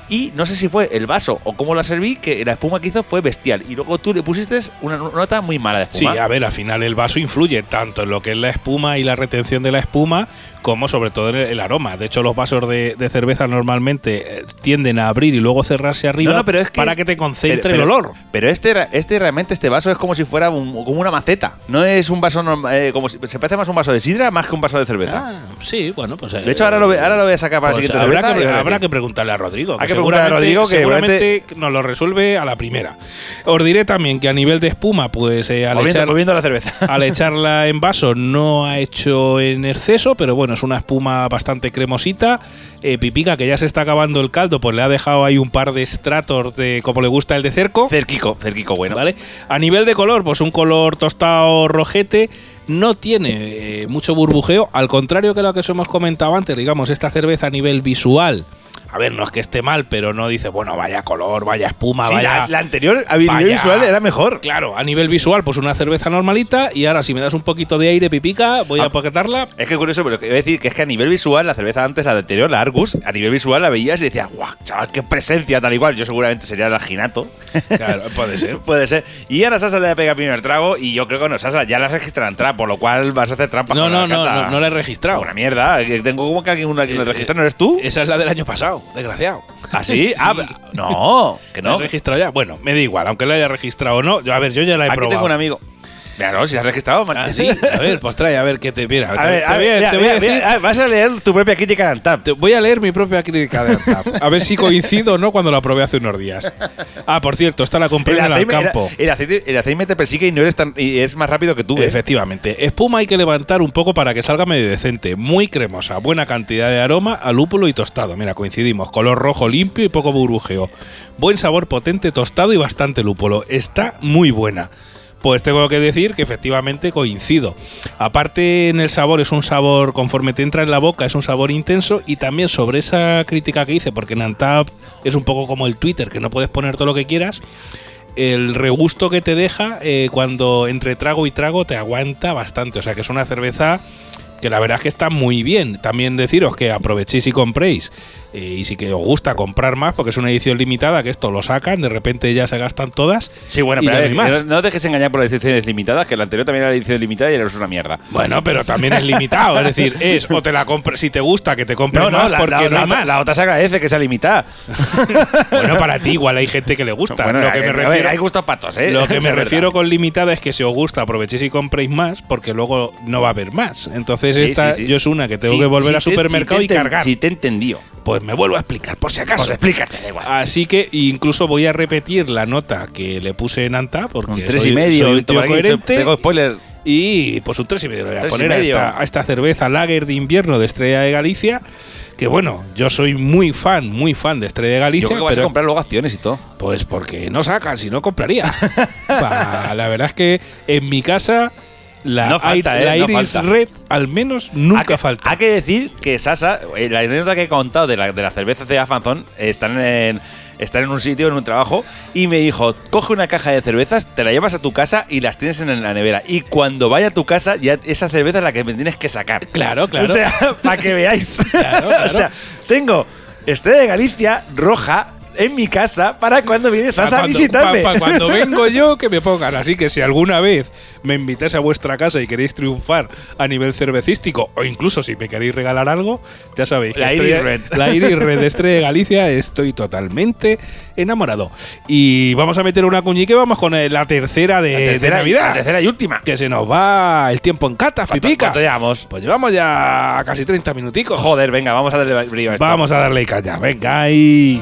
Y no sé si fue el vaso o cómo la serví, que la espuma que hizo fue bestial. Y luego tú le pusiste una nota muy mala de Sí, espuma. a ver, al final el vaso influye tanto en lo que es la espuma y la retención de la espuma, como sobre todo el, aroma. De hecho, los vasos de, de cerveza normalmente eh, tienden a abrir y luego cerrarse arriba No, no, pero es que- para que te concentre Pero- el olor. Pero este, este realmente, este vaso es como si fuera un- como una maceta. No es un vaso normal, eh, como si- se parece más a un vaso de sidra más que un vaso de cerveza. Ah, sí, bueno, pues. de hecho, ahora lo, ahora lo voy a sacar para pues la siguiente habrá, cerveza que, habrá que preguntarle a Rodrigo. Hay que preguntarle a Rodrigo que seguramente nos lo resuelve a la primera. Os diré también que a nivel de espuma, pues eh, al, echar, a la cerveza. al echarla en vaso no ha hecho en exceso, pero bueno, es una espuma bastante cremosita. Eh, Pipica, que ya se está acabando el caldo, pues le ha dejado ahí un par de estratos de como le gusta el de cerco. Cerquico, cerquico bueno. ¿Vale? A nivel de color, pues un color tostado rojete. No tiene eh, mucho burbujeo, al contrario que lo que os hemos comentado antes, digamos, esta cerveza a nivel visual. A ver, no es que esté mal, pero no dice, bueno, vaya color, vaya espuma, Sí, vaya. la, la anterior habilidad vaya- visual era mejor. Claro, a nivel visual, pues una cerveza normalita. Y ahora, si me das un poquito de aire, pipica, voy a Ah. paquetarla. Es que curioso, pero que iba a decir que es que a nivel visual, la cerveza antes, la anterior, la Argus, a nivel visual la veías y decías, guau, chaval, qué presencia, tal igual. Yo seguramente sería el Ginato. Claro, puede ser. Puede ser. Y ahora Sasa le pega el primer trago y yo creo que no, Sasa ya la registran trampa, por lo cual vas a hacer trampa. No, no, no, no, no la he registrado. Una mierda. que Tengo como que alguien una que la Eh, registra, ¿no eres tú? Esa es la del año pasado, desgraciado. ¿Ah, sí? Ah, no, que ¿La no. he registrado ya? Bueno, me da igual, aunque la haya registrado o no. Yo, a ver, yo ya la he Aquí probado. tengo un amigo. No, si has registrado. man- Ah, sí. A ver, pues trae, a ver qué te mira. A te, ver, te a voy a- ver, te mira, voy a mira, decir- mira, vas a leer tu propia crítica en Antap. te voy a leer mi propia crítica de Antap. A ver si coincido o no cuando la probé hace unos días. Ah, por cierto, esta la compré en el aceite, campo. el, aceite, el aceite te persigue y no eres tan y es más rápido que tú. ¿eh? Efectivamente. Espuma hay que levantar un poco para que salga medio decente. Muy cremosa, buena cantidad de aroma a lúpulo y tostado. Mira, coincidimos. Color rojo limpio y poco burbujeo. Buen sabor potente, tostado y bastante lúpulo. Está muy buena. Pues tengo que decir que efectivamente coincido. Aparte en el sabor es un sabor, conforme te entra en la boca, es un sabor intenso y también sobre esa crítica que hice, porque en es un poco como el Twitter, que no puedes poner todo lo que quieras, el regusto que te deja eh, cuando entre trago y trago te aguanta bastante. O sea que es una cerveza que la verdad es que está muy bien. También deciros que aprovechéis y compréis eh, y si que os gusta comprar más, porque es una edición limitada, que esto lo sacan, de repente ya se gastan todas. Sí, bueno, pero no ver, más. no, no dejes engañar por las ediciones limitadas, que la anterior también era la edición limitada y es una mierda. Bueno, pero también es limitado, es decir, es o te la compras, si te gusta que te compres más, la, porque la- no la hay más. la otra se agradece que sea limitada. Bueno, para ti igual hay gente que le gusta. Bueno, lo que a- me ver, refiero, hay gustos patos, ¿eh? lo que me refiero con limitada es que si os gusta aprovechéis y compréis más, porque luego no va a haber más. Entonces Sí, esta sí, sí. yo es una que tengo Sí, que volver sí al supermercado sí y cargar. Sí, te entendió. Pues me vuelvo a explicar, por si acaso. Pues explícate, da igual. Así que incluso voy a repetir la nota que le puse en Anta, porque Un tres soy, y medio, soy un tío coherente. tengo spoiler. Y pues un 3 y medio le voy a Tres poner a esta, a esta cerveza Lager de invierno de Estrella de Galicia. Que bueno, yo soy muy fan, muy fan de Estrella de Galicia. Yo creo que vas a comprar luego acciones y todo. Pues porque no sacan, si no compraría. La verdad es que en mi casa la, No falta, ¿eh? la No Iris falta. Red al menos nunca hay que, falta. Hay que decir que Sasa, eh, la anécdota que he contado de la, de la cerveza de Afanzón, están en, están en un sitio, en un trabajo, y me dijo, coge una caja de cervezas, te la llevas a tu casa y las tienes en la nevera. Y cuando vaya a tu casa, ya esa cerveza es la que me tienes que sacar. Claro, claro. O sea, para que veáis. Claro, claro. o sea, tengo Estrella de Galicia roja en mi casa para cuando viene Pa' Sasa a cuando, visitarme. pa- pa' cuando vengo yo, que me pongan. Así que si alguna vez me invitáis a vuestra casa y queréis triunfar a nivel cervecístico, o incluso si me queréis regalar algo, ya sabéis. La Iris Red. La Iris Red Estrella de Galicia, estoy totalmente enamorado. Y vamos a meter una cuñique, vamos con la tercera de, La de tercera, Navidad. la tercera y última. Que se nos va el tiempo en cata, ¿Cuánto- pipica. cuánto llevamos? Pues llevamos ya casi 30 minuticos. Joder, venga, vamos a darle brillo a esto. Vamos a darle caña. Venga ahí.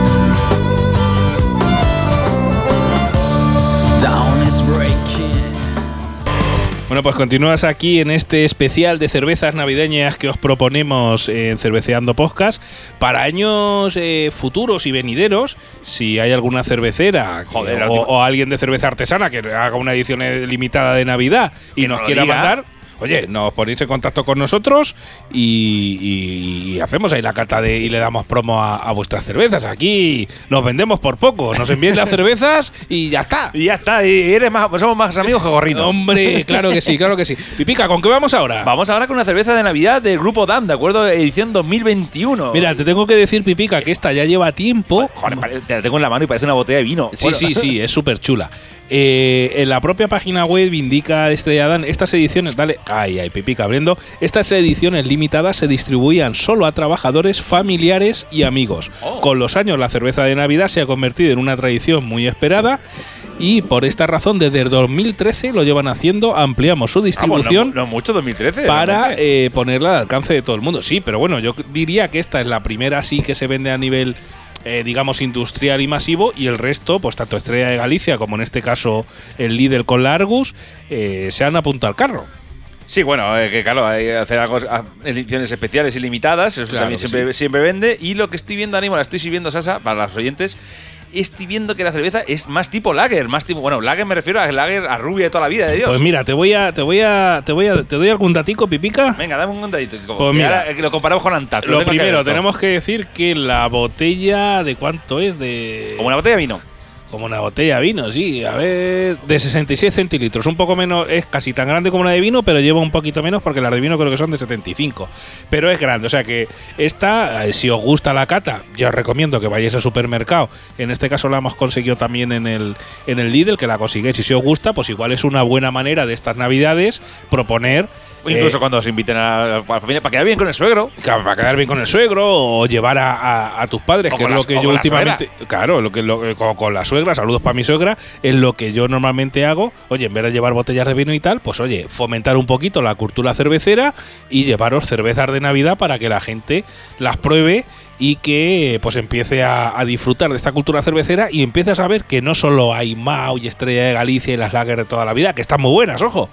Bueno, pues continúas aquí en este especial de cervezas navideñas que os proponemos en Cerveceando Podcast. Para años eh, futuros y venideros, si hay alguna cervecera Joder, o, alguien de cerveza artesana que haga una edición eh, limitada de Navidad y Que nos quiera diga. mandar, oye, nos ponéis en contacto con nosotros y, y- y hacemos ahí la cata de, y le damos promo a, a vuestras cervezas. Aquí nos vendemos por poco, nos envíen las cervezas y ya está. Y ya está, y eres más, somos más amigos que gorrinos. Hombre, claro que sí, claro que sí. Pipica, ¿con qué vamos ahora? Vamos ahora con una cerveza de Navidad del grupo DAM, ¿de acuerdo? Edición 2021. Mira, te tengo que decir, Pipica, que esta ya lleva tiempo. Joder, te la tengo en la mano y parece una botella de vino. Sí, Bueno, sí, sí, es súper chula. Eh, en la propia página web indica Estrella Dan, estas ediciones, dale, ay, ay, Pipica abriendo, estas ediciones limitadas se distribuían solo a trabajadores familiares y amigos. Oh. Con los años la cerveza de Navidad se ha convertido en una tradición muy esperada y por esta razón desde el 2013 lo llevan haciendo, ampliamos su Vamos, distribución. no, no mucho 2013. para eh, ponerla al alcance de todo el mundo. Sí, pero bueno, yo diría que esta es la primera sí que se vende a nivel, eh, digamos, industrial y masivo, y el resto, pues tanto Estrella de Galicia como en este caso el Lidl con la Argus, eh, se han apuntado al carro. Sí, bueno, eh, que claro, hay que hacer algo, a- ediciones especiales y limitadas, eso Claro también siempre, sí. siempre vende. Y lo que estoy viendo, Ánimo, la estoy sirviendo, Sasa, para los oyentes, estoy viendo que la cerveza es más tipo lager, más tipo, bueno, lager me refiero a lager a rubia de toda la vida de Dios. Pues mira, te voy a, te voy a, te voy a, te doy algún datico, Pipica. Venga, dame un dadito. Como Pues mira. ahora, eh, que lo comparamos con Antap. Lo primero, tenemos que decir que la botella de cuánto es de Como una botella de vino. Como una botella de vino, sí. A ver, de 66 centilitros. Un poco menos, es casi tan grande como la de vino, pero lleva un poquito menos porque las de vino creo que son de 75. Pero es grande, o sea que esta, eh, si os gusta la cata, yo os recomiendo que vayáis al supermercado. En este caso la hemos conseguido también en el, en el Lidl, que la consigáis. Y si os gusta, pues igual es una buena manera de estas navidades proponer. Incluso eh, cuando os inviten a, a la familia para quedar bien con el suegro. para quedar bien con el suegro o llevar a, a- a tus padres, O que es lo que yo últimamente. Claro, lo que lo- eh, con, con la suegra, saludos para mi suegra, es lo que yo normalmente hago. Oye, en vez de llevar botellas de vino y tal, pues oye, fomentar un poquito la cultura cervecera y llevaros cervezas de Navidad para que la gente las pruebe y que pues empiece a, a disfrutar de esta cultura cervecera y empiece a saber que no solo hay Mau y Estrella de Galicia y las Lager de toda la vida, que están muy buenas, ojo,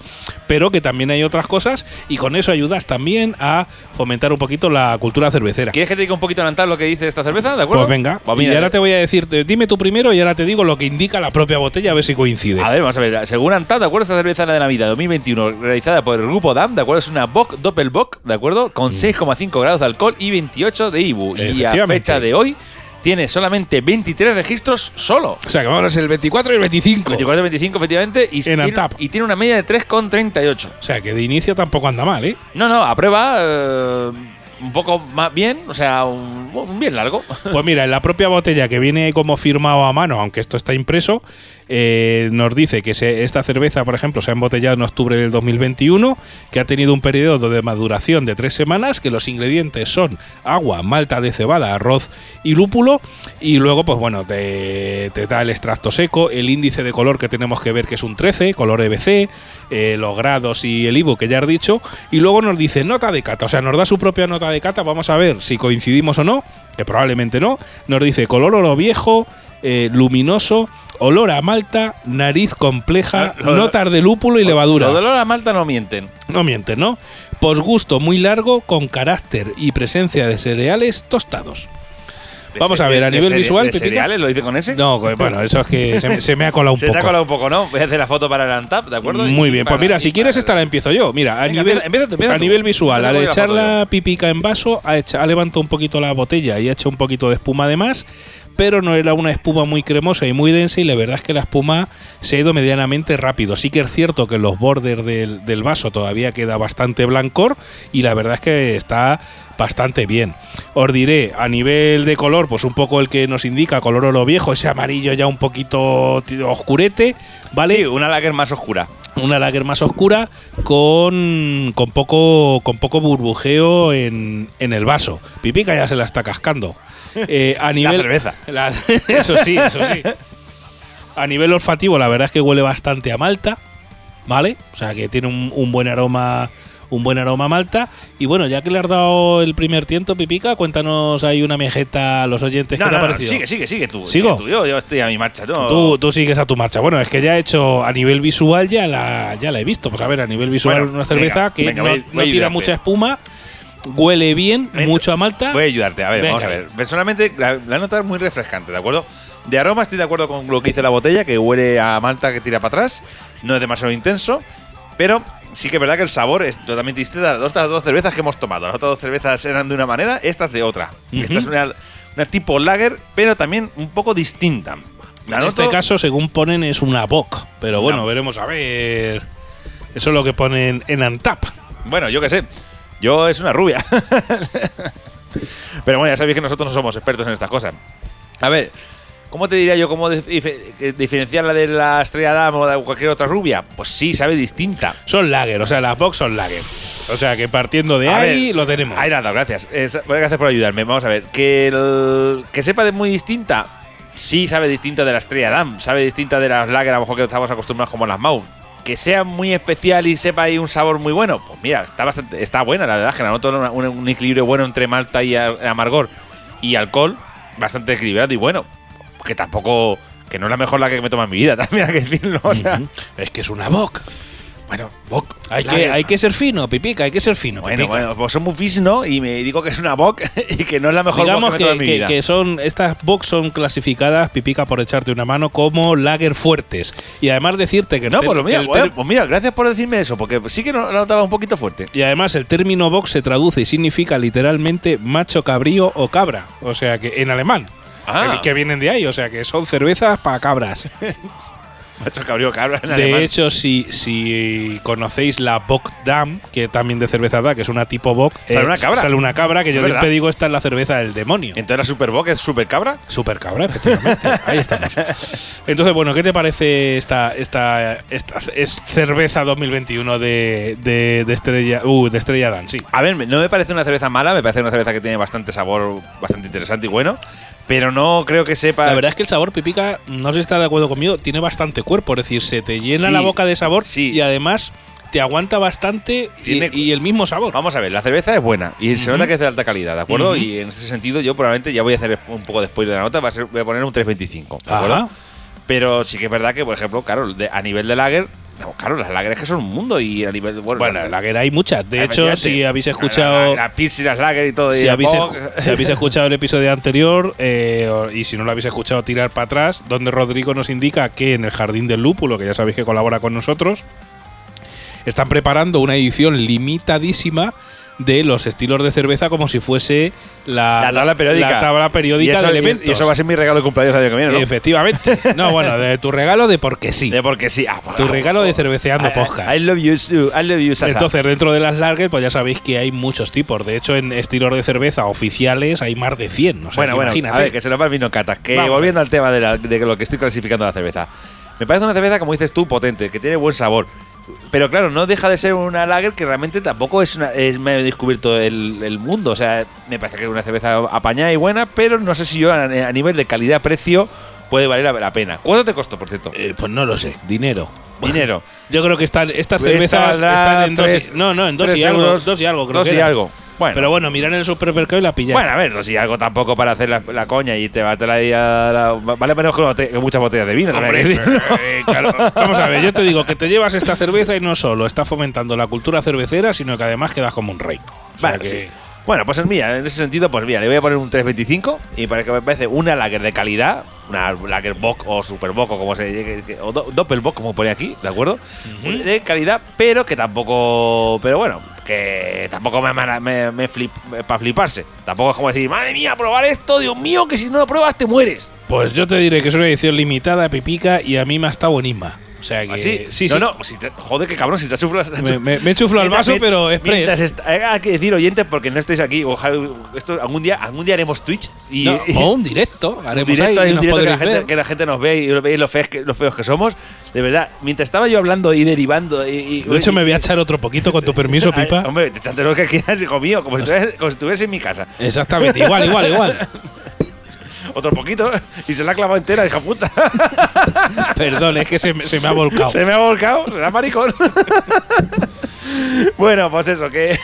pero que también hay otras cosas y con eso ayudas también a fomentar un poquito la cultura cervecera. ¿Quieres que te diga un poquito adelantar lo que dice esta cerveza? ¿De acuerdo? Pues venga, Pues y ahora te voy a decir, dime tú primero y ahora te digo lo que indica la propia botella, a ver si coincide. A ver, vamos a ver. Según Antad, ¿de acuerdo? Esta cerveza de Navidad 2021, realizada por el grupo DAM, ¿de acuerdo? Es una Bock Doppelbock, ¿de acuerdo? Con 6,5 grados de alcohol y 28 de IBU. Y a fecha de hoy tiene solamente 23 registros solo. O sea, que vamos el 24 y el 25. 24 25 efectivamente y En tiene, y tiene una media de 3,38. O sea, que de inicio tampoco anda mal, ¿eh? No, no, a prueba eh, un poco más bien, o sea, un, un bien largo. Pues mira, en la propia botella que viene como firmado a mano, aunque esto está impreso, eh, nos dice que esta cerveza, por ejemplo, se ha embotellado en octubre del 2021, que ha tenido un periodo de maduración de tres semanas, que los ingredientes son agua, malta de cebada, arroz y lúpulo, y luego, pues bueno, te, te da el extracto seco, el índice de color que tenemos que ver que es un 13, color EBC, eh, los grados y el IBU que ya has dicho, y luego nos dice nota de cata, o sea, nos da su propia nota de cata, vamos a ver si coincidimos o no, que probablemente no, nos dice color oro viejo, eh, luminoso, olor a malta, nariz compleja, Lo- lo- notas de lúpulo y levadura. Los dolor a malta no mienten. No mientes, ¿no? Posgusto muy largo con carácter y presencia de cereales tostados. De Vamos a ver, a nivel visual, ¿De cereales lo dice con ese? No, que- bueno, eso es que se, me- se me ha colado un Se te ha poco. colado un poco, ¿no? Voy a hacer la foto para el Antap, ¿de acuerdo? Muy Y bien, pues mira, si quieres esta la empiezo yo. Mira, a Venga, nivel, empieza- empieza a tú. nivel visual, al la echar foto la pipica en vaso, ha, ha levantado un poquito la botella y ha hecho un poquito de espuma de más, pero no era una espuma muy cremosa y muy densa y la verdad es que la espuma se ha ido medianamente rápido. Sí que es cierto que en los bordes del, del vaso todavía queda bastante blancor y la verdad es que está bastante bien. Os diré, a nivel de color, pues un poco el que nos indica color oro viejo, ese amarillo ya un poquito oscurete, ¿vale? Sí, una lager más oscura. una lager más oscura con, con poco con poco burbujeo en, en el vaso. Pipica ya se la está cascando. Eh, a nivel, cerveza. la- eso sí, eso sí. A nivel olfativo, la verdad es que huele bastante a malta, ¿vale? O sea que tiene un, un buen aroma un buen aroma a malta. Y bueno, ya que le has dado el primer tiento, Pipica, cuéntanos ahí una mijeta a los oyentes No, que te no, ha no, parecido. sigue, sigue, sigue tú. ¿Sigo? sigue tú. Yo, yo estoy a mi marcha. no. Tú, tú sigues a tu marcha. Bueno, es que ya he hecho a nivel visual, ya la, ya la he visto. Pues a ver, a nivel visual, Bueno, una cerveza venga, que venga, no, no tira mucha espuma, huele bien, mucho a malta. Voy a ayudarte. A ver, Venga. vamos a ver. Personalmente, la, la nota es muy refrescante, ¿de acuerdo? De aroma estoy de acuerdo con lo que dice la botella, que huele a malta que tira para atrás. No es demasiado intenso, pero sí que es verdad que el sabor es totalmente distinto a las otras dos cervezas que hemos tomado. Las otras dos cervezas eran de una manera, esta es de otra. Ujú. Esta es una, una tipo lager, pero también un poco distinta. La en noto- este caso, según ponen, es una Bock. Pero bueno, Una- veremos a ver. Eso es lo que ponen en Antap. Bueno, yo qué sé. Yo es una rubia. Pero bueno, ya sabéis que nosotros no somos expertos en estas cosas. A ver, ¿cómo te diría yo cómo dif- dif- eh, diferenciarla de la estrella Damm o de cualquier otra rubia? Pues sí, sabe distinta. Son lager, o sea, las Bock son lager. O sea que partiendo de A ahí ver, lo tenemos. Ahí nada, gracias. Bueno, gracias por ayudarme. Vamos a ver. Que, el- que sepa de muy distinta. Sí, sabe distinta de la estrella Damm. Sabe distinta de las lager, a lo mejor que estamos acostumbrados como las Mau. Que sea muy especial y sepa ahí un sabor muy bueno. Pues mira, está bastante, está buena la verdad. Que la noto una- un, un equilibrio bueno entre malta y amargor y alcohol. Bastante equilibrado y bueno. Que tampoco. Que no es la mejor la que me toma en mi vida, también hay que decirlo. O sea, Ujú. Es que es una Bock. Bueno, Bock. Hay que, hay que ser fino, Pipica, hay que ser fino. Bueno, Pipica. bueno, pues son muy fis, ¿no? Y me digo que es una Bock y que no es la mejor Digamos Bock que que, que- que son estas box son clasificadas, pipica por echarte una mano, como lager fuertes. Y además decirte que No, pues mira, bueno, pues mira, gracias por decirme eso, porque sí que lo notaba un poquito fuerte. y además el término box se traduce y significa literalmente macho cabrío o cabra. O sea que en alemán. Ah. Que vienen de ahí, o sea que son cervezas para cabras. Macho cabrío cabra en De alemán. hecho, si, si conocéis la Bock Dam, que también de cerveza da, que es una tipo Bock, Sale una cabra. Sale una cabra, que yo siempre digo esta es la cerveza del demonio. Entonces la Super Bock es super cabra. Super cabra, efectivamente. Ahí estamos. Entonces, bueno, ¿qué te parece esta, esta, esta es cerveza 2021 de, de, de Estrella uh, de Estrella Dan? Sí. A ver, no me parece una cerveza mala, me parece una cerveza que tiene bastante sabor, bastante interesante y bueno, pero no creo que sepa. La verdad es que el sabor pipica, no sé si está de acuerdo conmigo, tiene bastante cuerpo. Es decir, se te llena Sí, la boca de sabor sí. y además te aguanta bastante y, Tiene- y el mismo sabor. Vamos a ver, la cerveza es buena y se nota que es de alta calidad, ¿de acuerdo? Y en ese sentido yo probablemente ya voy a hacer un poco de spoiler de la nota, va a ser- voy a poner un 3.25, ¿de acuerdo? Ajá. Pero sí que es verdad que, por ejemplo, claro, de- a nivel de lager, no, claro, las lagers que son un mundo y a nivel de... Bueno, Bueno, en Lager hay muchas. De hecho, si habéis escuchado. La, la Pilsen, las lager y todo. y Si habéis, Bock. si habéis escuchado el episodio anterior eh, y si no lo habéis escuchado, tirar para atrás, donde Rodrigo nos indica que en el Jardín del Lúpulo, que ya sabéis que colabora con nosotros, están preparando una edición limitadísima de los estilos de cerveza como si fuese la, La tabla periódica. la tabla periódica y eso, del y- evento. y eso va a ser mi regalo de cumpleaños el año que viene, ¿no? Efectivamente. No, bueno, de tu regalo de porque sí. De porque sí. Ah, Tu ah, regalo de cerveceando podcast. I, love you. I love you, Sasa. Entonces, dentro de las lager, pues ya sabéis que hay muchos tipos. De hecho, en estilos de cerveza oficiales hay más de 100. O sea, bueno, bueno, imagínate. a ver, que se nos va el vino catas. Que Vamos. volviendo al tema de, la- de lo que estoy clasificando la cerveza. Me parece una cerveza, como dices tú, potente, que tiene buen sabor. Pero claro, no deja de ser una lager que realmente tampoco es una. es- me he descubierto el, el mundo. O sea, me parece que es una cerveza apañada y buena, pero no sé si yo a, nivel de calidad-precio puede valer la, pena. ¿Cuánto te costó, por cierto? Eh, pues no lo sé. Dinero. Dinero. Yo creo que están, estas Esta cervezas están en dos. y- no, no, en dos y algo. euros, Dos y algo, creo dos que y algo. Bueno. Pero bueno, mirar en el supermercado y la pillar. Bueno, a ver, no sé, algo tampoco para hacer la, la coña y te va a ahí a la, Vale menos que, muchas botellas de vino. Hombre, eh, claro. Vamos a ver, yo te digo que te llevas esta cerveza y no solo está fomentando la cultura cervecera, sino que además quedas como un rey. O sea Vale, que- sí. Bueno, pues es mía. En ese sentido, pues mira, le voy a poner un 325 y para que me parece una lager de calidad, una lager Bock o Super Bock o como se que- que- o do- Doppelbock, como pone aquí, ¿de acuerdo? De calidad, pero que tampoco, pero bueno, que tampoco me, me, me flip, para fliparse. Tampoco es como decir, madre mía, probar esto, Dios mío, que si no lo pruebas te mueres. Pues yo te diré que es una edición limitada, pipica, y a mí me ha estado buenísima. O sea que. Así, sí, no, sí. no, si te- joder, que cabrón, si te chuflas. Me, me, me chuflo al vaso, Mientras- pero mientras express. está- eh, hay que decir oyentes porque no estéis aquí. Ojalá, esto algún día, algún día haremos Twitch y, No, y- o un directo. un Haremos directo, ahí hay y un nos directo que la, podréis gente, ver. que la gente nos ve y veis lo feos que, lo feos que somos. De verdad, mientras estaba yo hablando y derivando. Y, y- De hecho, me voy a echar otro poquito con tu permiso, Ay, Pipa. hombre, te echate lo que quieras, hijo mío, como si, estuvieras, como si estuvieras en mi casa. Exactamente, igual, igual, igual. Otro poquito y se la ha clavado entera, hija puta. Perdón, es que se, me- se me ha volcado. Se me ha volcado, será maricón. bueno, pues eso, que.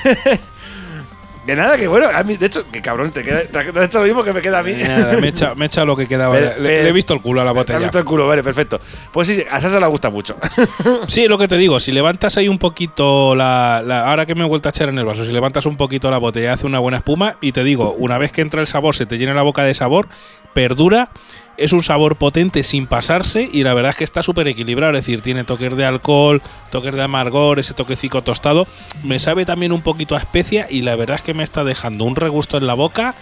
De nada, que bueno, a mí, de hecho, que cabrón, te, queda, te has hecho lo mismo que me queda a mí. Nada, me he he echado lo que quedaba. Pero- le, le he visto el culo a la Te has botella. visto el culo, vale, perfecto. Pues sí, a Sasa le gusta mucho. Sí, lo que te digo, si levantas ahí un poquito la, la- Ahora que me he vuelto a echar en el vaso, si levantas un poquito la botella, hace una buena espuma. Y te digo, una vez que entra el sabor, se te llena la boca de sabor, perdura. Es un sabor potente sin pasarse y la verdad es que está súper equilibrado. Es decir, tiene toques de alcohol, toques de amargor, ese toquecico tostado. Me sabe también un poquito a especia y la verdad es que me está dejando un regusto en la boca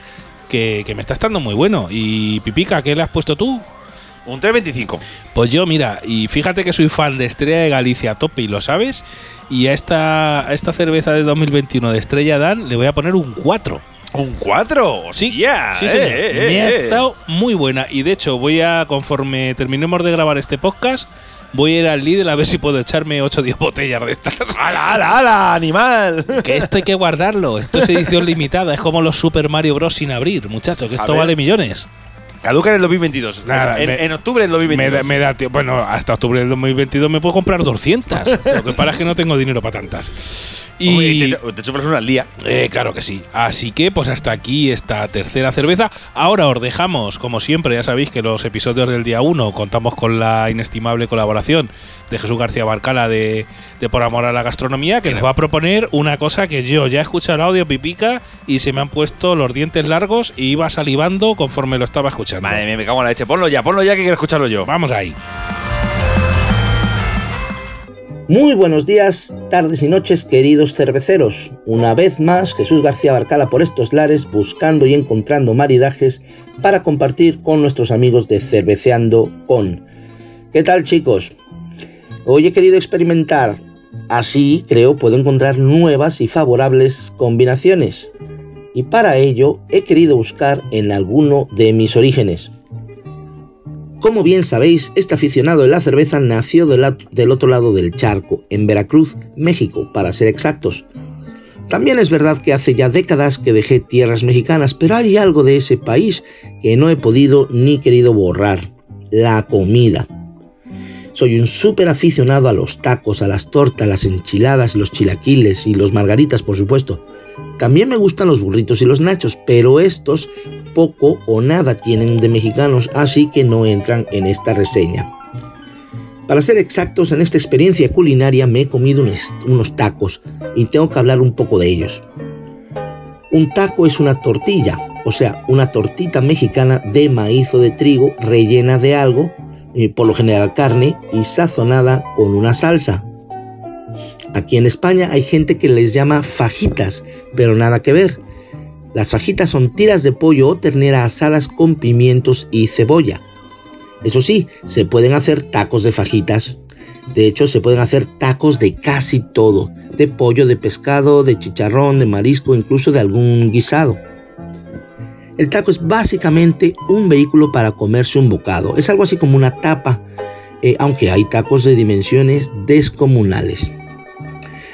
que, que me está estando muy bueno. Y Pipica, ¿qué le has puesto tú? Un 325. Pues yo, mira, y fíjate que soy fan de Estrella de Galicia a tope y lo sabes. Y a esta, a esta cerveza de 2021 de Estrella Dan le voy a poner un 4. ¿Un 4? Sí, Hostia, sí, eh, señor. eh, Me ha eh. estado muy buena. Y de hecho, voy a, conforme terminemos de grabar este podcast, voy a ir al Lidl a ver si puedo echarme 8 o 10 botellas de estas. ¡Hala, hala, hala, animal! que esto hay que guardarlo. Esto es edición limitada. Es como los Super Mario Bros. sin abrir, muchachos. Que esto vale millones. Caduca en el 2022. Nada, en, me- en octubre del Me 2022. da, me da. Bueno, hasta octubre del 2022 me puedo comprar 200. Lo que pasa es que no tengo dinero para tantas. Y, te, te chuflas una al día. eh, claro que sí. Así que, pues hasta aquí esta tercera cerveza. Ahora os dejamos, como siempre, ya sabéis que los episodios del día 1 contamos con la inestimable colaboración de Jesús García Barcala de, de Por Amor a la Gastronomía, que nos va a proponer una cosa que yo ya he escuchado el audio pipica y se me han puesto los dientes largos y iba salivando conforme lo estaba escuchando. Madre mía, me cago en la leche. Ponlo ya, ponlo ya que quiero escucharlo yo. Vamos ahí. Muy buenos días, tardes y noches, queridos cerveceros. Una vez más, Jesús García Barcala por estos lares, buscando y encontrando maridajes para compartir con nuestros amigos de Cerveceando con. ¿Qué tal, chicos? Hoy he querido experimentar. Así, creo, puedo encontrar nuevas y favorables combinaciones. Y para ello, he querido buscar en alguno de mis orígenes. Como bien sabéis, este aficionado de la cerveza nació del, otro lado del charco, en Veracruz, México, para ser exactos. También es verdad que hace ya décadas que dejé tierras mexicanas, pero hay algo de ese país que no he podido ni querido borrar, la comida. Soy un súper aficionado a los tacos, a las tortas, las enchiladas, los chilaquiles y los margaritas, por supuesto. También me gustan los burritos y los nachos, pero estos poco o nada tienen de mexicanos, así que no entran en esta reseña. Para ser exactos, en esta experiencia culinaria me he comido unos tacos y tengo que hablar un poco de ellos. Un taco es una tortilla, o sea, una tortita mexicana de maíz o de trigo rellena de algo, por lo general carne, y sazonada con una salsa. Aquí en España hay gente que les llama fajitas, pero nada que ver. Las fajitas son tiras de pollo o ternera asadas con pimientos y cebolla. Eso sí, se pueden hacer tacos de fajitas. De hecho, se pueden hacer tacos de casi todo, de pollo, de pescado, de chicharrón, de marisco, incluso de algún guisado. El taco es básicamente un vehículo para comerse un bocado. Es algo así como una tapa, eh, aunque hay tacos de dimensiones descomunales.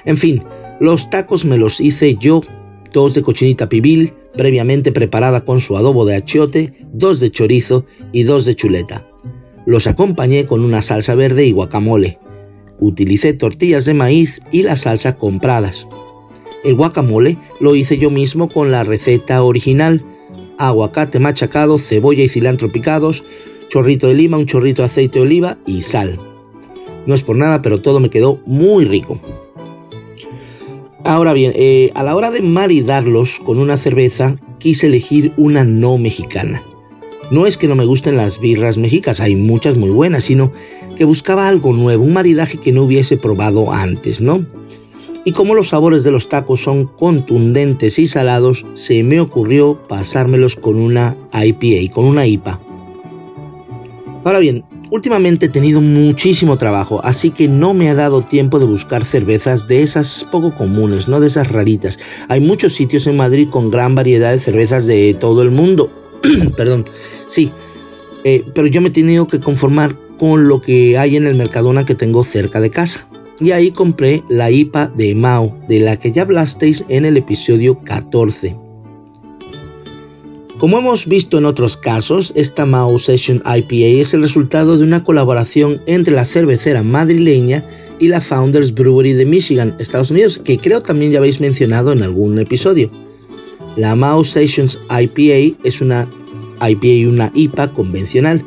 En fin, los tacos me los hice yo, dos de cochinita pibil, previamente preparada con su adobo de achiote, dos de chorizo y dos de chuleta. Los acompañé con una salsa verde y guacamole. Utilicé tortillas de maíz y la salsa compradas. El guacamole lo hice yo mismo con la receta original, aguacate machacado, cebolla y cilantro picados, chorrito de lima, un chorrito de aceite de oliva y sal. No es por nada, pero todo me quedó muy rico. Ahora bien, eh, a la hora de maridarlos con una cerveza, quise elegir una no mexicana. No es que no me gusten las birras mexicas, hay muchas muy buenas, sino que buscaba algo nuevo, un maridaje que no hubiese probado antes, ¿no? Y como los sabores de los tacos son contundentes y salados, se me ocurrió pasármelos con una IPA, con una IPA. Ahora bien, últimamente he tenido muchísimo trabajo, así que no me ha dado tiempo de buscar cervezas de esas poco comunes, no de esas raritas. Hay muchos sitios en Madrid con gran variedad de cervezas de todo el mundo. Perdón, sí, eh, pero yo me he tenido que conformar con lo que hay en el Mercadona que tengo cerca de casa y ahí compré la IPA de Mao, de la que ya hablasteis en el episodio 14. Como hemos visto en otros casos, esta Mao Session IPA es el resultado de una colaboración entre la cervecera madrileña y la Founders Brewery de Michigan, Estados Unidos, que creo también ya habéis mencionado en algún episodio. La Mao Sessions IPA es una IPA y una IPA convencional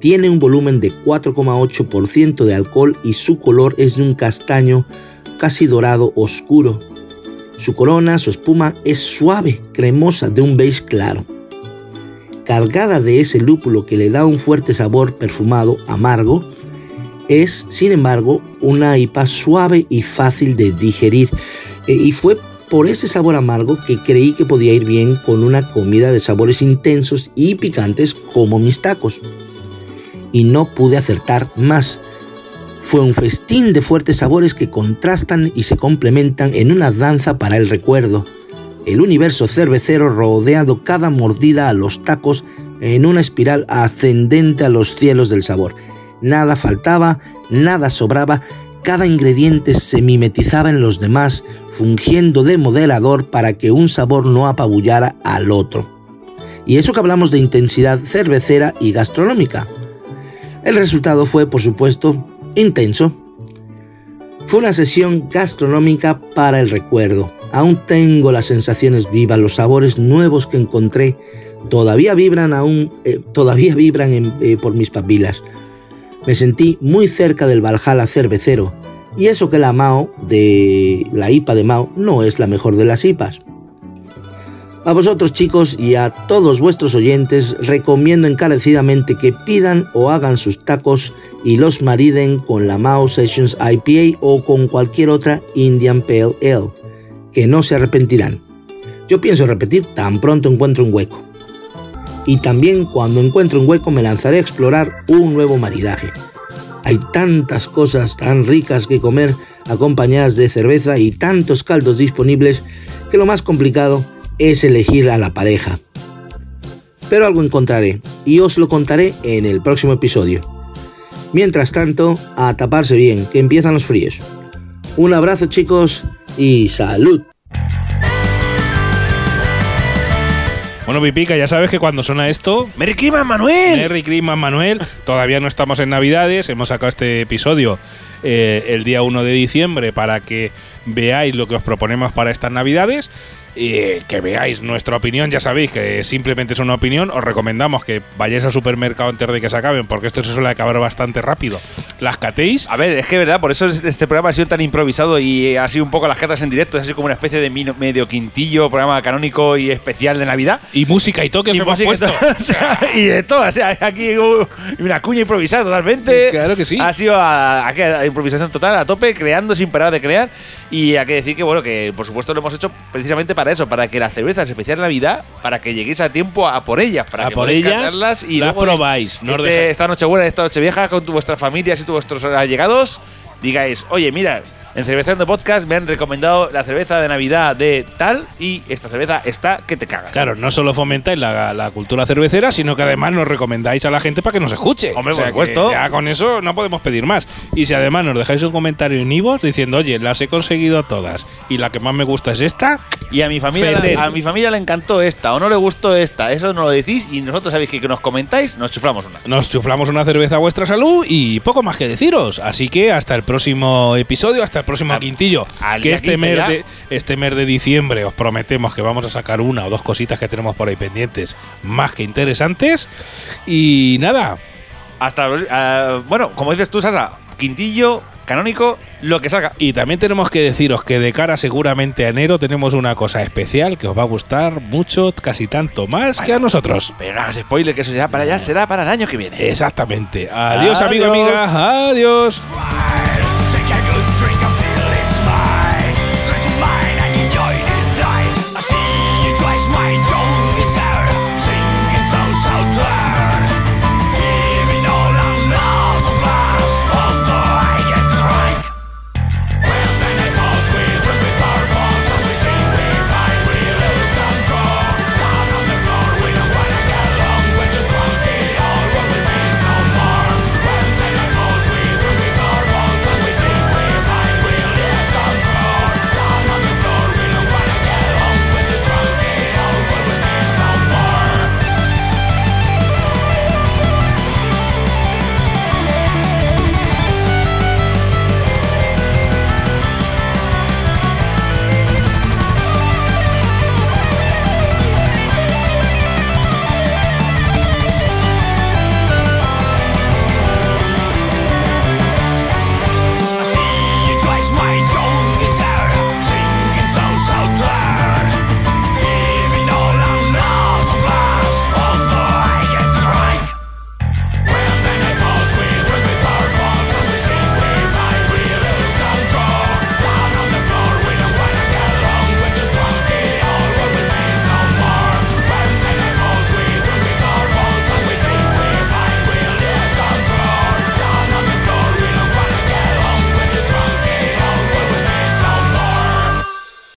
tiene un volumen de 4,8% de alcohol y su color es de un castaño casi dorado oscuro. Su corona, su espuma es suave, cremosa, de un beige claro. Cargada de ese lúpulo que le da un fuerte sabor perfumado, amargo, es, sin embargo, una IPA suave y fácil de digerir. E, y fue por ese sabor amargo que creí que podía ir bien con una comida de sabores intensos y picantes como mis tacos y no pude acertar más. Fue un festín de fuertes sabores que contrastan y se complementan en una danza para el recuerdo. El universo cervecero rodeado cada mordida a los tacos en una espiral ascendente a los cielos del sabor. Nada faltaba, nada sobraba, cada ingrediente se mimetizaba en los demás, fungiendo de moderador para que un sabor no apabullara al otro. Y eso que hablamos de intensidad cervecera y gastronómica. El resultado fue, por supuesto, intenso. Fue una sesión gastronómica para el recuerdo. Aún tengo las sensaciones vivas, los sabores nuevos que encontré todavía vibran aún, eh, todavía vibran eh, por mis papilas. Me sentí muy cerca del Valhalla cervecero, y eso que la Mao de la IPA de Mao no es la mejor de las IPAs. A vosotros chicos y a todos vuestros oyentes recomiendo encarecidamente que pidan o hagan sus tacos y los mariden con la Mao Sessions IPA o con cualquier otra Indian Pale Ale, que no se arrepentirán. Yo pienso repetir tan pronto encuentro un hueco. Y también cuando encuentre un hueco me lanzaré a explorar un nuevo maridaje. Hay tantas cosas tan ricas que comer acompañadas de cerveza y tantos caldos disponibles que lo más complicado es elegir a la pareja. Pero algo encontraré y os lo contaré en el próximo episodio. Mientras tanto, a taparse bien, que empiezan los fríos. Un abrazo chicos y salud. Bueno, Pipica, ya sabes que cuando suena esto, ¡Merry Christmas, Manuel! Merry Christmas, Manuel. Todavía no estamos en Navidades. Hemos sacado este episodio eh, el día 1 de diciembre para que veáis lo que os proponemos para estas Navidades. Y que veáis nuestra opinión, ya sabéis que simplemente es una opinión. Os recomendamos que vayáis al supermercado antes de que se acaben, porque esto se suele acabar bastante rápido. Las catéis. A ver, es que verdad, por eso este programa ha sido tan improvisado y ha sido un poco las cartas en directo, es así como una especie de medio quintillo, programa canónico y especial de Navidad. Y música y toques Y hemos y puesto. todo, o sea, y de todo, o sea, aquí uh, una cuña improvisada totalmente. Claro que sí. Ha sido a, aquí a improvisación total, a tope, creando sin parar de crear. Y hay que decir que, bueno, que por supuesto lo hemos hecho precisamente para eso, para que las cervezas especial de Navidad, para que lleguéis a tiempo a por ellas, para A que por ellas, y las probáis, no este- esta Nochebuena, esta Nochevieja, con tu, vuestras familias y tu, vuestros allegados, digáis, oye, mira, en Cerveceando Podcast me han recomendado la cerveza de Navidad de tal y esta cerveza está que te cagas. Claro, no solo fomentáis la, la cultura cervecera, sino que además nos recomendáis a la gente para que nos escuche. Hombre, O sea por supuesto. Ya con eso no podemos pedir más. Y si además nos dejáis un comentario en Ivos diciendo, oye, las he conseguido todas y la que más me gusta es esta, Y a mi familia, a mi familia le encantó esta o no le gustó esta. Eso no lo decís y nosotros sabéis que, que nos comentáis, nos chuflamos una. nos chuflamos una cerveza a vuestra salud y poco más que deciros. Así que hasta el próximo episodio, hasta el próximo A- quintillo. Que este 15 mes, ya. de, este mes de diciembre os prometemos que vamos a sacar una o dos cositas que tenemos por ahí pendientes más que interesantes. Y nada, Hasta, eh, bueno, como dices tú, Sasa, quintillo, canónico, lo que salga. Y también tenemos que deciros que de cara seguramente a enero tenemos una cosa especial que os va a gustar mucho, casi tanto más que a nosotros. Pero no hagas spoiler, que eso ya para allá será para el año que viene. Exactamente. Adiós, Adiós. amigo, amiga. Adiós.